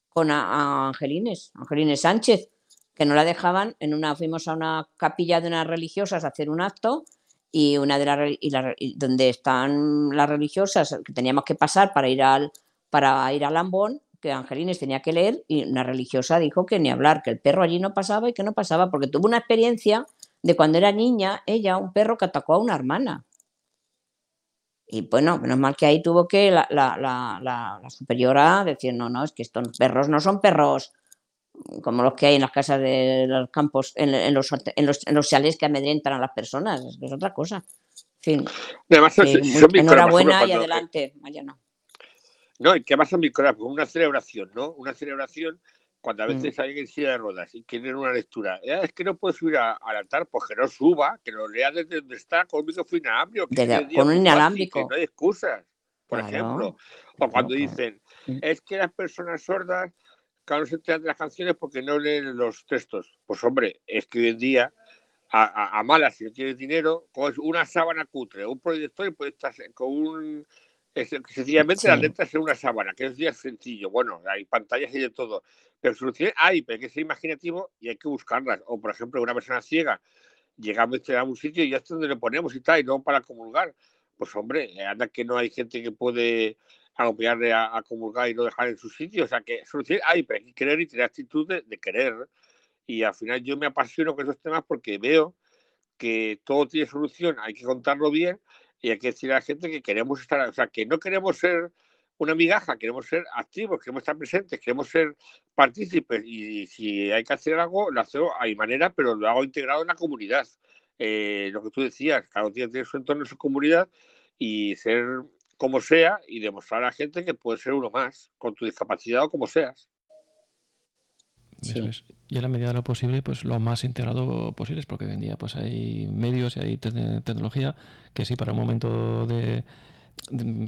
con a, Angelines, Angelines Sánchez. que no la dejaban, en una fuimos a una capilla de unas religiosas a hacer un acto y una de las y donde están las religiosas que teníamos que pasar para ir al para ir al Lambón, que Angelines tenía que leer y una religiosa dijo que ni hablar, que el perro allí no pasaba y que no pasaba porque tuvo una experiencia de cuando era niña, ella, un perro que atacó a una hermana. Y bueno, menos mal que ahí tuvo que la, la, la, la superiora decir, no, no, es que estos perros no son perros como los que hay en las casas de los campos, en, los, en, los, en los chales que amedrentan a las personas, es, otra cosa. En fin, Además, enhorabuena y adelante, Mariano. No, y que más mi corazón, una celebración, ¿no? Una celebración cuando a mm. veces alguien en silla de ruedas y quieren una lectura. Eh, es que no puedo subir al altar, pues que no suba, que lo lea desde donde está, con un micrófono inalámbrico. con un inalámbrico. no hay excusas, por ejemplo. O cuando dicen, mm. es que las personas sordas claro, no se enteran de las canciones porque no leen los textos. Pues hombre, es que hoy en día, a, malas, si no tienes dinero, con una sábana cutre, un proyector y puedes estar con un... sencillamente las letras en una sábana, que es día sencillo. Bueno, hay pantallas y de todo. Pero soluciones hay, pero hay que ser imaginativo y hay que buscarlas. O, por ejemplo, una persona ciega, llegamos a un sitio y ya está donde le ponemos y tal, y no para comulgar. Pues hombre, anda que no hay gente que puede acompañarle a, a, comulgar y no dejar en su sitio. O sea, que solución hay, pero hay que querer y tener actitud de, querer. Y al final yo me apasiono con esos temas porque veo que todo tiene solución, hay que contarlo bien y hay que decir a la gente que queremos estar, o sea, que no queremos ser una migaja, queremos ser activos, queremos estar presentes, queremos ser partícipes y, si hay que hacer algo, lo hago a mi manera, pero lo hago integrado en la comunidad. Eh, lo que tú decías, cada uno tiene su entorno, su comunidad y ser como sea y demostrar a la gente que puede ser uno más, con tu discapacidad o como seas. Y a la medida de lo posible, pues lo más integrado posible, porque hoy en día pues hay medios y hay tecnología que sí, para un momento de,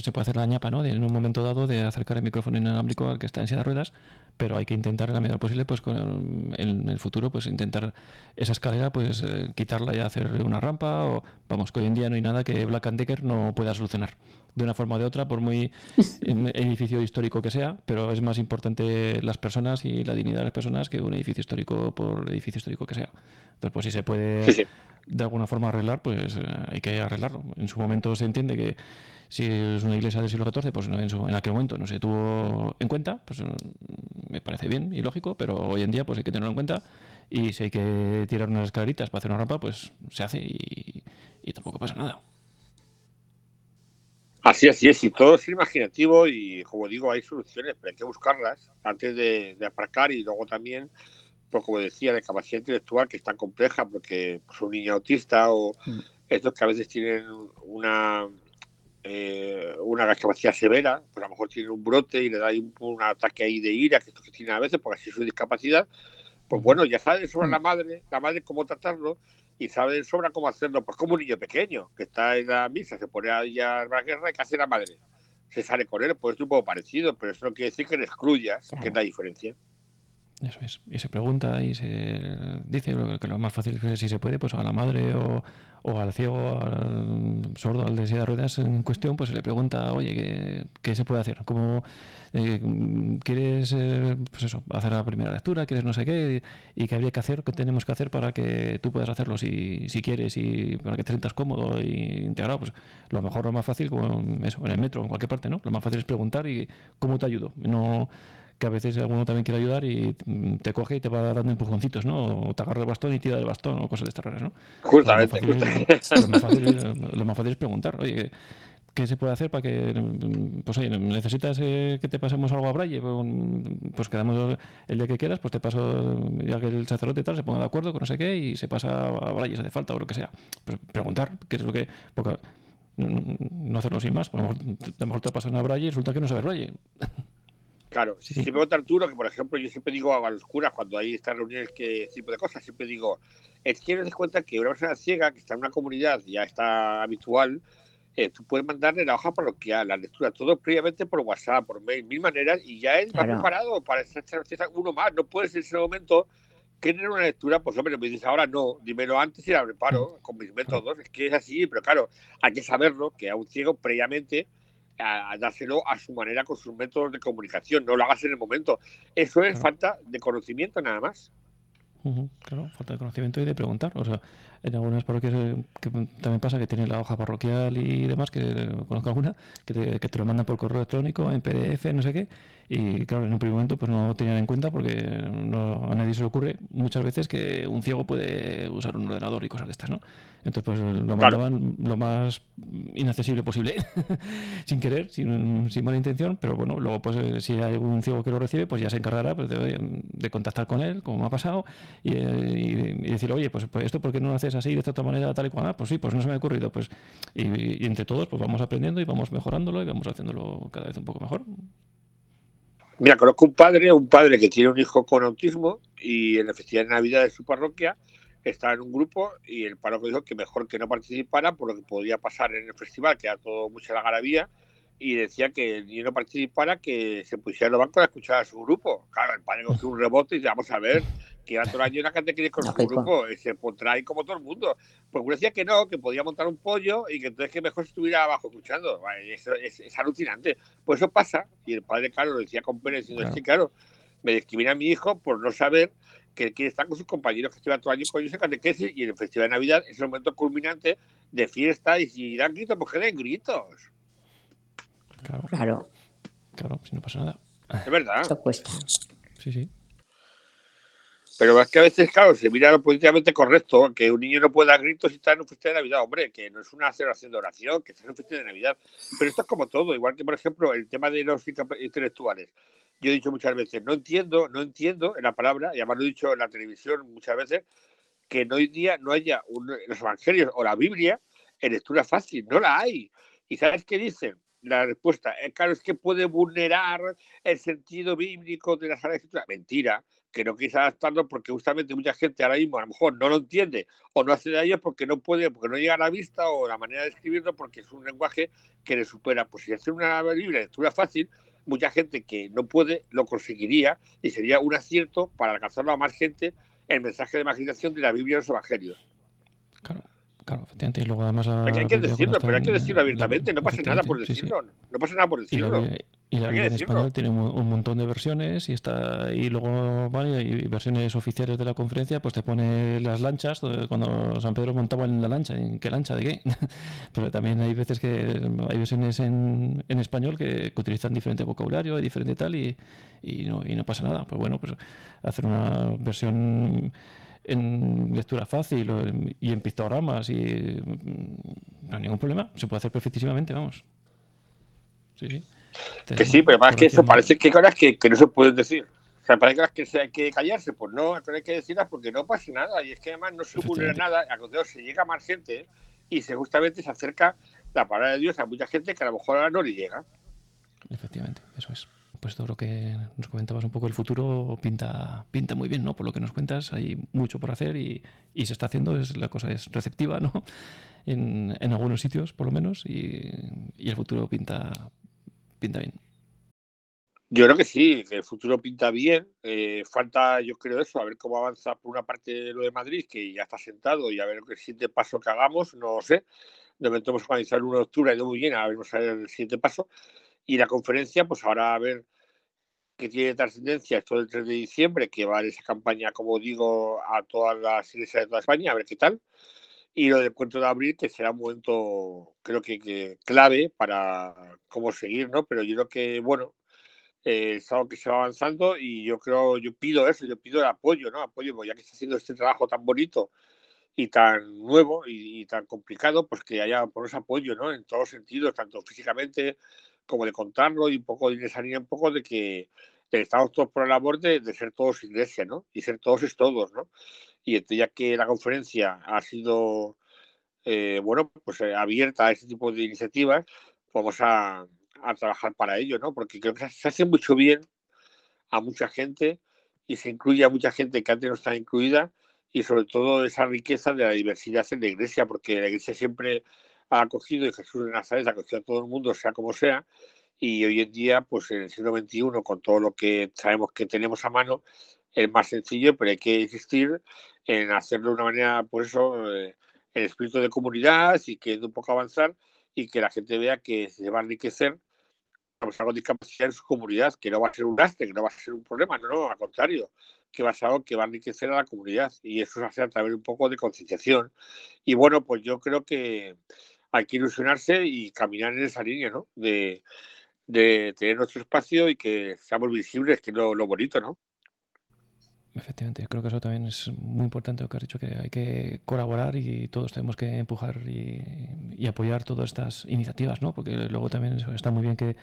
se puede hacer la ñapa, ¿no? De, en un momento dado de acercar el micrófono inalámbrico al que está en silla de ruedas, pero hay que intentar en la medida posible, pues con en el futuro, pues intentar esa escalera, pues eh, quitarla y hacer una rampa, o vamos, que hoy en día no hay nada que Black and Decker no pueda solucionar de una forma o de otra, por muy edificio histórico que sea, pero es más importante las personas y la dignidad de las personas que un edificio histórico por edificio histórico que sea. Entonces, pues si se puede de alguna forma arreglar, pues eh, hay que arreglarlo. En su momento se entiende que si es una iglesia del siglo XIV, pues en, en aquel momento no se tuvo en cuenta, pues mm, me parece bien y lógico, pero hoy en día pues hay que tenerlo en cuenta y si hay que tirar unas escaleritas para hacer una rampa, pues se hace y, y tampoco pasa nada. Así, así es, y todo es imaginativo y como digo, hay soluciones, pero hay que buscarlas antes de, aparcar y luego también, pues como decía, la capacidad intelectual que es tan compleja porque pues, un niño autista o mm. estos que a veces tienen una eh, una discapacidad severa, pues a lo mejor tienen un brote y le da un, ataque ahí de ira, que es lo que tienen a veces, porque así es su discapacidad, pues bueno, ya sabe sobre la mm. madre, la madre cómo tratarlo y sabe sobra cómo hacerlo, pues como un niño pequeño que está en la misa, se pone ahí a la guerra y ¿qué hace la madre? Se sale con él, pues es un poco parecido, pero eso no quiere decir que le excluyas, que es la diferencia. Eso es. Y se pregunta y se dice que lo más fácil es si se puede, pues a la madre o, o al ciego, al sordo, al de silla de ruedas en cuestión, pues se le pregunta, oye, ¿qué, qué se puede hacer? ¿Cómo, eh, ¿Quieres eh, pues eso, hacer la primera lectura? ¿Quieres no sé qué? ¿Y qué habría que hacer? ¿Qué tenemos que hacer para que tú puedas hacerlo si, si quieres y para que te sientas cómodo e integrado? Pues lo mejor, lo más fácil, como eso, en el metro, en cualquier parte, ¿no? Lo más fácil es preguntar y cómo te ayudo. No que a veces alguno también quiere ayudar y mm, te coge y te va dando empujoncitos, ¿no? O te agarra el bastón y tira del bastón o cosas de estas raras, ¿no? Justamente. Lo más, fácil, es preguntar, oye, ¿qué se puede hacer para que, mm, pues oye, necesitas eh, que te pasemos algo a Braille? Pues, pues quedamos el día que quieras, pues te paso, ya que el sacerdote tal se ponga de acuerdo con no sé qué y se pasa a Braille si hace falta o lo que sea. Pues preguntar, ¿qué es lo que...? Porque, no hacerlo sin más, a lo mejor te pasan a Braille y resulta que no sabes Braille. Claro, si me pregunta Arturo, que por ejemplo yo siempre digo a los curas cuando hay estas reuniones, que tipo de cosas, siempre digo, es que des cuenta que una persona ciega que está en una comunidad ya está habitual, eh, tú puedes mandarle la hoja parroquial, la lectura, todo previamente por WhatsApp, por mail, mil maneras, y ya él va preparado para echar uno más. No puedes en ese momento querer una lectura, pues hombre, me dices ahora no, dímelo antes y la preparo con mis métodos. Es que es así, pero claro, hay que saberlo, que a un ciego previamente a, dárselo a su manera con sus métodos de comunicación, no lo hagas en el momento. Eso es falta de conocimiento nada más. claro, falta de conocimiento y de preguntar. O sea, en algunas parroquias eh, que también pasa que tienen la hoja parroquial y demás, que conozco alguna, que te, que te lo mandan por correo electrónico, en PDF, no sé qué, y claro, en un primer momento pues no tenían en cuenta porque no, a nadie se le ocurre muchas veces que un ciego puede usar un ordenador y cosas de estas, ¿no? Entonces pues lo mandaban lo más inaccesible posible, sin querer, sin, sin, mala intención, pero bueno, luego pues eh, si hay algún ciego que lo recibe, pues ya se encargará pues, de, contactar con él, como me ha pasado, y, eh, decir, oye, pues, pues, esto, ¿por qué no lo haces así, de esta otra manera, tal y cual? Ah, pues sí, pues no se me ha ocurrido, pues y, y entre todos pues vamos aprendiendo y vamos mejorándolo y vamos haciéndolo cada vez un poco mejor. Mira, conozco un padre, un padre que tiene un hijo con autismo y en la festividad de Navidad de su parroquia estaba en un grupo y el párroco dijo que mejor que no participara por lo que podía pasar en el festival, que era todo mucha la garabía, y decía que niño no participara, que se pusiera en los bancos a escuchar a su grupo. Claro, el padre cogió un rebote y dice, vamos a ver, que todo el año una gente con su grupo, y se pondrá ahí como todo el mundo. Pues uno decía que no, que podía montar un pollo y que entonces que mejor estuviera abajo escuchando. eso es, alucinante. Pues eso pasa, y el padre, claro, lo decía con pena, diciendo, claro. claro, me discrimina a mi hijo por no saber que quiere estar con sus compañeros que estudian todo el año con ellos en catequesis y en el Festival de Navidad es el momento culminante de fiesta y si dan gritos, pues que den gritos. Claro. Claro. Claro, si no pasa nada. Es verdad. Eso cuesta. Sí, sí. Pero es que a veces, claro, se mira lo políticamente correcto, que un niño no pueda dar gritos si está en un festival de Navidad. Hombre, que no es una celebración de oración, que está en un festival de Navidad. Pero esto es como todo, igual que, por ejemplo, el tema de los intelectuales. Yo he dicho muchas veces, no entiendo, no entiendo en la palabra, y además lo he dicho en la televisión muchas veces, que hoy día no haya los evangelios o la Biblia en lectura fácil. No la hay. ¿Y sabes qué dicen? La respuesta es claro, es que puede vulnerar el sentido bíblico de la Sagrada Escritura. Mentira, que no quise adaptarlo porque justamente mucha gente ahora mismo a lo mejor no lo entiende o no hace de ello porque no puede, porque no llega a la vista o la manera de escribirlo porque es un lenguaje que le supera. Pues si hace una libre lectura fácil, mucha gente que no puede lo conseguiría y sería un acierto para alcanzarlo a más gente el mensaje de imaginación de la Biblia y los evangelios. Claro. Claro, efectivamente. Y luego además. hay que decirlo, pero hay que decirlo abiertamente. No pasa nada por decirlo. No pasa nada por decirlo. Y la, Biblia en español tiene un, montón de versiones y está y luego vale, y versiones oficiales de la conferencia, pues te pone las lanchas cuando San Pedro montaba en la lancha. ¿En qué lancha? ¿De qué? pero también hay veces que hay versiones en, en español que, utilizan diferente vocabulario y diferente tal y, y, no, y no pasa nada. Pues bueno, pues hacer una versión en lectura fácil y en pictogramas y mm, no hay ningún problema, se puede hacer perfectísimamente, vamos. Sí, sí. que sí, pero más que eso parece que hay cosas que, que, no se pueden decir. O sea, parece que hay que callarse, pues no, hay que decirlas porque no pasa nada y es que además no se ocurre nada, a contrario se llega más gente y se justamente se acerca la palabra de Dios a mucha gente que a lo mejor ahora no le llega. Efectivamente, eso es pues todo lo que nos comentabas un poco el futuro pinta, pinta muy bien, ¿no? Por lo que nos cuentas, hay mucho por hacer y, se está haciendo, es, la cosa es receptiva, ¿no? En, algunos sitios, por lo menos, y, el futuro pinta, pinta bien. Yo creo que sí, que el futuro pinta bien. Eh, falta, yo creo eso, a ver cómo avanza por una parte lo de Madrid, que ya está sentado, y a ver el siguiente paso que hagamos, no sé. De momento hemos organizado el 1 de octubre, y muy bien, a ver, vamos a el siguiente paso. Y la conferencia, pues ahora a ver que tiene trascendencia esto del 3 de diciembre, que va en esa campaña, como digo, a todas las iglesias de toda España, a ver qué tal. Y lo del cuento de abril, que será un momento, creo que, clave para cómo seguir, ¿no? Pero yo creo que, bueno, eh, es algo que se va avanzando y yo creo, yo pido eso, yo pido el apoyo, ¿no? Apoyo, pues ya que está haciendo este trabajo tan bonito y tan nuevo y, tan complicado, pues que haya por ese apoyo, ¿no? En todos sentidos, tanto físicamente como de contarlo y un poco de necesaria un poco de que estamos todos por la labor de, ser todos iglesia, ¿no? Y ser todos es todos, ¿no? Y ya que la conferencia ha sido, eh, bueno, pues eh, abierta a este tipo de iniciativas, vamos a, a, trabajar para ello, ¿no? Porque creo que se hace mucho bien a mucha gente y se incluye a mucha gente que antes no estaba incluida y sobre todo esa riqueza de la diversidad en la iglesia, porque la iglesia siempre ha acogido y Jesús de Nazaret ha acogido a todo el mundo, sea como sea, y hoy en día, pues en el siglo XXI, con todo lo que sabemos que tenemos a mano, es más sencillo, pero hay que insistir en hacerlo de una manera, por eso, eh, espíritu de comunidad y que de un poco avanzar y que la gente vea que se va a enriquecer con discapacidad en su comunidad, que no va a ser un lastre, que no va a ser un problema, no, no al contrario, que va a ser algo que va a enriquecer a la comunidad y eso se hace a través un poco de concienciación. Y bueno, pues yo creo que hay que ilusionarse y caminar en esa línea, ¿no? De, tener nuestro espacio y que seamos visibles, que es lo, lo bonito, ¿no? Efectivamente, creo que eso también es muy importante lo que has dicho, que hay que colaborar y todos tenemos que empujar y, apoyar todas estas iniciativas, ¿no? Porque luego también está muy bien que,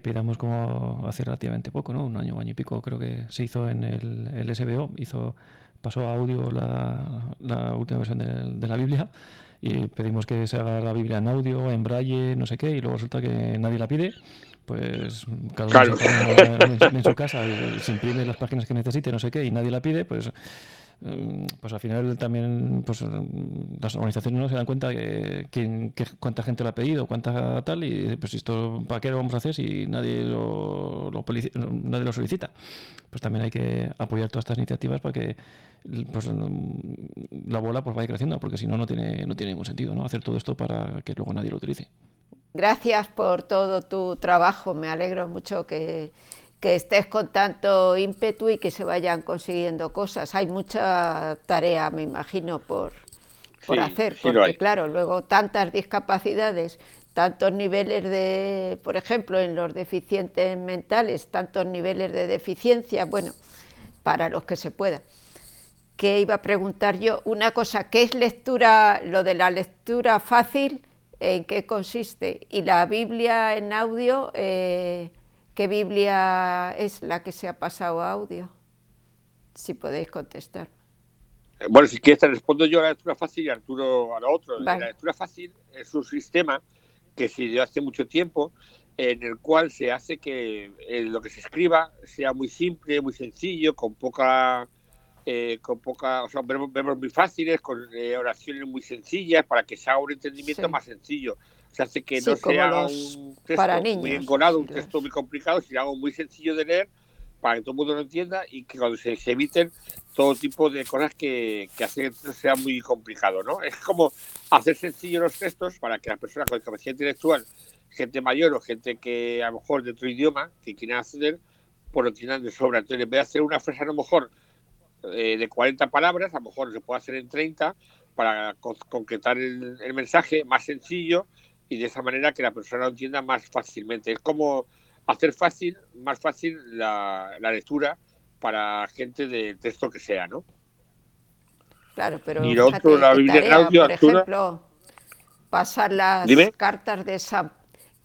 pidamos como hace relativamente poco, ¿no? Un año, año y pico creo que se hizo en el, SBO, hizo, pasó a audio la, última versión de la Biblia y pedimos que se haga la Biblia en audio, en braille, no sé qué, y luego resulta que nadie la pide pues cada uno en, su casa se imprime las páginas que necesite, no sé qué, y nadie la pide, pues pues al final también pues las organizaciones no se dan cuenta de que, cuánta gente lo ha pedido, cuánta tal, y pues esto, ¿para qué lo vamos a hacer si nadie lo, nadie lo solicita? Pues también hay que apoyar todas estas iniciativas para que pues, la bola pues vaya creciendo, porque si no, no tiene, no tiene ningún sentido ¿no? hacer todo esto para que luego nadie lo utilice. Gracias por todo tu trabajo, me alegro mucho que, estés con tanto ímpetu y que se vayan consiguiendo cosas. Hay mucha tarea, me imagino, por, por hacer, porque claro, luego tantas discapacidades, tantos niveles de, por ejemplo, en los deficientes mentales, tantos niveles de deficiencia, bueno, para los que se pueda. Que iba a preguntar yo una cosa, ¿qué es lectura, lo de la lectura fácil? en qué consiste. Y la Biblia en audio, eh, ¿qué Biblia es la que se ha pasado a audio? Si podéis contestar. Eh, bueno, si quieres te respondo yo a la lectura fácil y Arturo a la otra. La lectura fácil es un sistema que se dio hace mucho tiempo en el cual se hace que eh, lo que se escriba sea muy simple, muy sencillo, con poca eh, con poca, o sea, verbos, muy fáciles, con eh, oraciones muy sencillas, para que sea un entendimiento más sencillo. Se hace que no sea un texto muy engolado, un texto muy complicado, sino algo muy sencillo de leer para que todo el mundo lo entienda y que cuando se, eviten todo tipo de cosas que, que hacen que el texto sea muy complicado, ¿no? Es como hacer sencillo los textos para que las personas con discapacidad intelectual, gente mayor o gente que a lo mejor de otro idioma, que quieran acceder, por lo tienen de sobra. Entonces, en vez de hacer una frase a lo mejor eh, de 40 palabras, a lo mejor se puede hacer en 30 para concretar el, mensaje más sencillo y de esa manera que la persona lo entienda más fácilmente. Es como hacer fácil, más fácil la, lectura para gente de texto que sea, ¿no? Claro, pero y otro, la Biblia audio, por ejemplo, pasar las cartas de San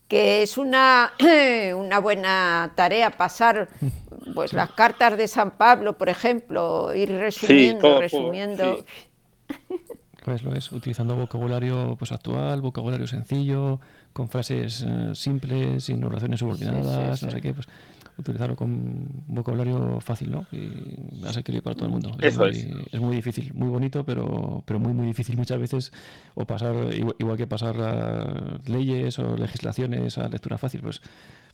que es una, una buena tarea pasar pues las cartas de San Pablo, por ejemplo, ir resumiendo, resumiendo. Pues lo es, utilizando vocabulario pues actual, vocabulario sencillo, con frases eh, simples, sin oraciones subordinadas, no sé qué, pues utilizarlo con vocabulario fácil, ¿no? Y asequible para todo el mundo. es, muy, es. muy, difícil, muy bonito, pero, pero muy, muy difícil muchas veces, o pasar, igual, que pasar leyes o legislaciones a lectura fácil, pues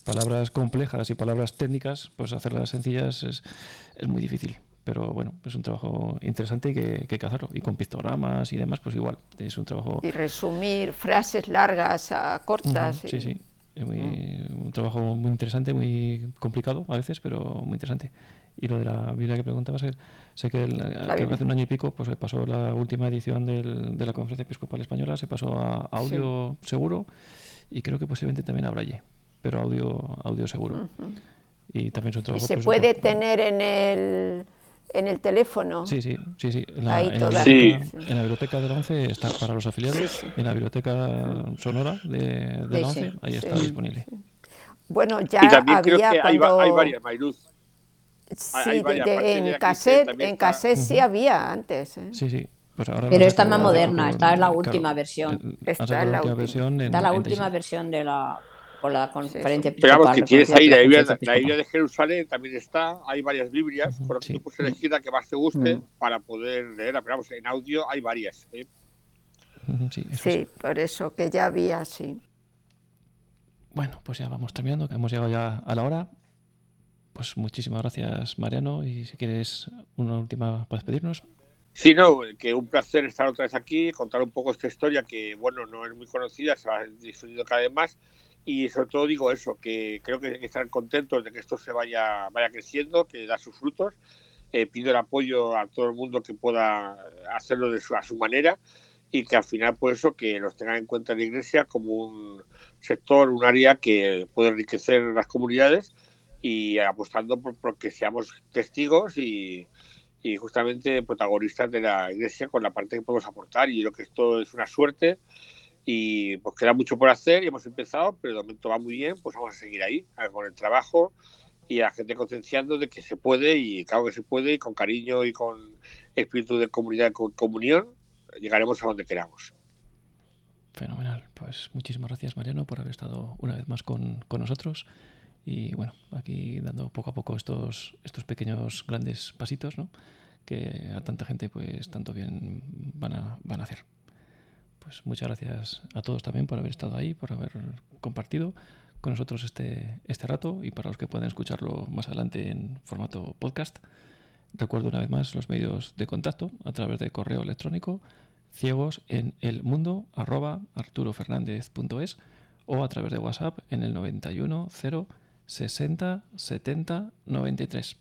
palabras complejas y palabras técnicas, pues hacerlas sencillas es, es muy difícil. Pero bueno, es un trabajo interesante y que, que hay que hacerlo. Y con pictogramas y demás, pues igual, es un trabajo... Y resumir frases largas a cortas. Sí, sí. Es un trabajo muy interesante, muy complicado a veces, pero muy interesante. Y lo de la Biblia que preguntabas, sé que, hace un año y pico pues se pasó la última edición del, de la Conferencia Episcopal Española, se pasó a audio seguro y creo que posiblemente también a braille, pero audio, audio seguro. Y también es se pues, puede tener en el en el teléfono. Sí, sí, sí, sí. En la, en, la, biblioteca del 11 está para los afiliados, en la biblioteca sonora de, del 11, ahí está disponible. Bueno, ya y también había creo que cuando... hay, varias, Mayruz. Sí, en cassette, en cassette sí había antes. ¿eh? Sí, sí. Pues ahora Pero esta es más moderna, esta es la última versión. Esta es la última versión. Está la última versión de la por la conferencia Pero que tienes ahí la Biblia, la Biblia, de Jerusalén también está, hay varias Biblias, por lo que tú puedes elegir la que más te guste para poder leer. Pero vamos, en audio hay varias. ¿eh? Sí, por eso que ya había, sí. Bueno, pues ya vamos terminando, que hemos llegado ya a la hora. Pues muchísimas gracias, Mariano. Y si quieres una última para despedirnos. Sí, no, que un placer estar otra vez aquí, contar un poco esta historia que, bueno, no es muy conocida, se ha difundido cada vez más y sobre todo digo eso, que creo que estar contentos de que esto se vaya, vaya creciendo, que da sus frutos eh, pido el apoyo a todo el mundo que pueda hacerlo de su, a su manera y que al final, por eso, que nos tengan en cuenta la Iglesia como un sector, un área que puede enriquecer las comunidades y apostando por, que seamos testigos y, y, justamente protagonistas de la Iglesia con la parte que podemos aportar. Y creo que esto es una suerte y pues queda mucho por hacer y hemos empezado, pero de momento va muy bien, pues vamos a seguir ahí con el trabajo y a la gente concienciando de que se puede y claro que se puede y con cariño y con espíritu de comunidad y comunión llegaremos a donde queramos. Fenomenal. Pues muchísimas gracias Mariano por haber estado una vez más con, con nosotros y bueno, aquí dando poco a poco estos, estos pequeños grandes pasitos ¿no? que a tanta gente pues tanto bien van a, van a hacer. Pues muchas gracias a todos también por haber estado ahí, por haber compartido con nosotros este, este rato y para los que puedan escucharlo más adelante en formato podcast. Recuerdo una vez más los medios de contacto a través de correo electrónico ciegos en el mundo arroba arturofernandez.es o a través de WhatsApp en el 91 0 60 70 93.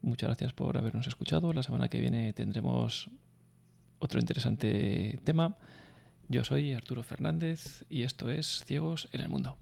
Muchas gracias por habernos escuchado. La semana que viene tendremos otro interesante tema. Yo soy Arturo Fernández y esto es Ciegos en el Mundo.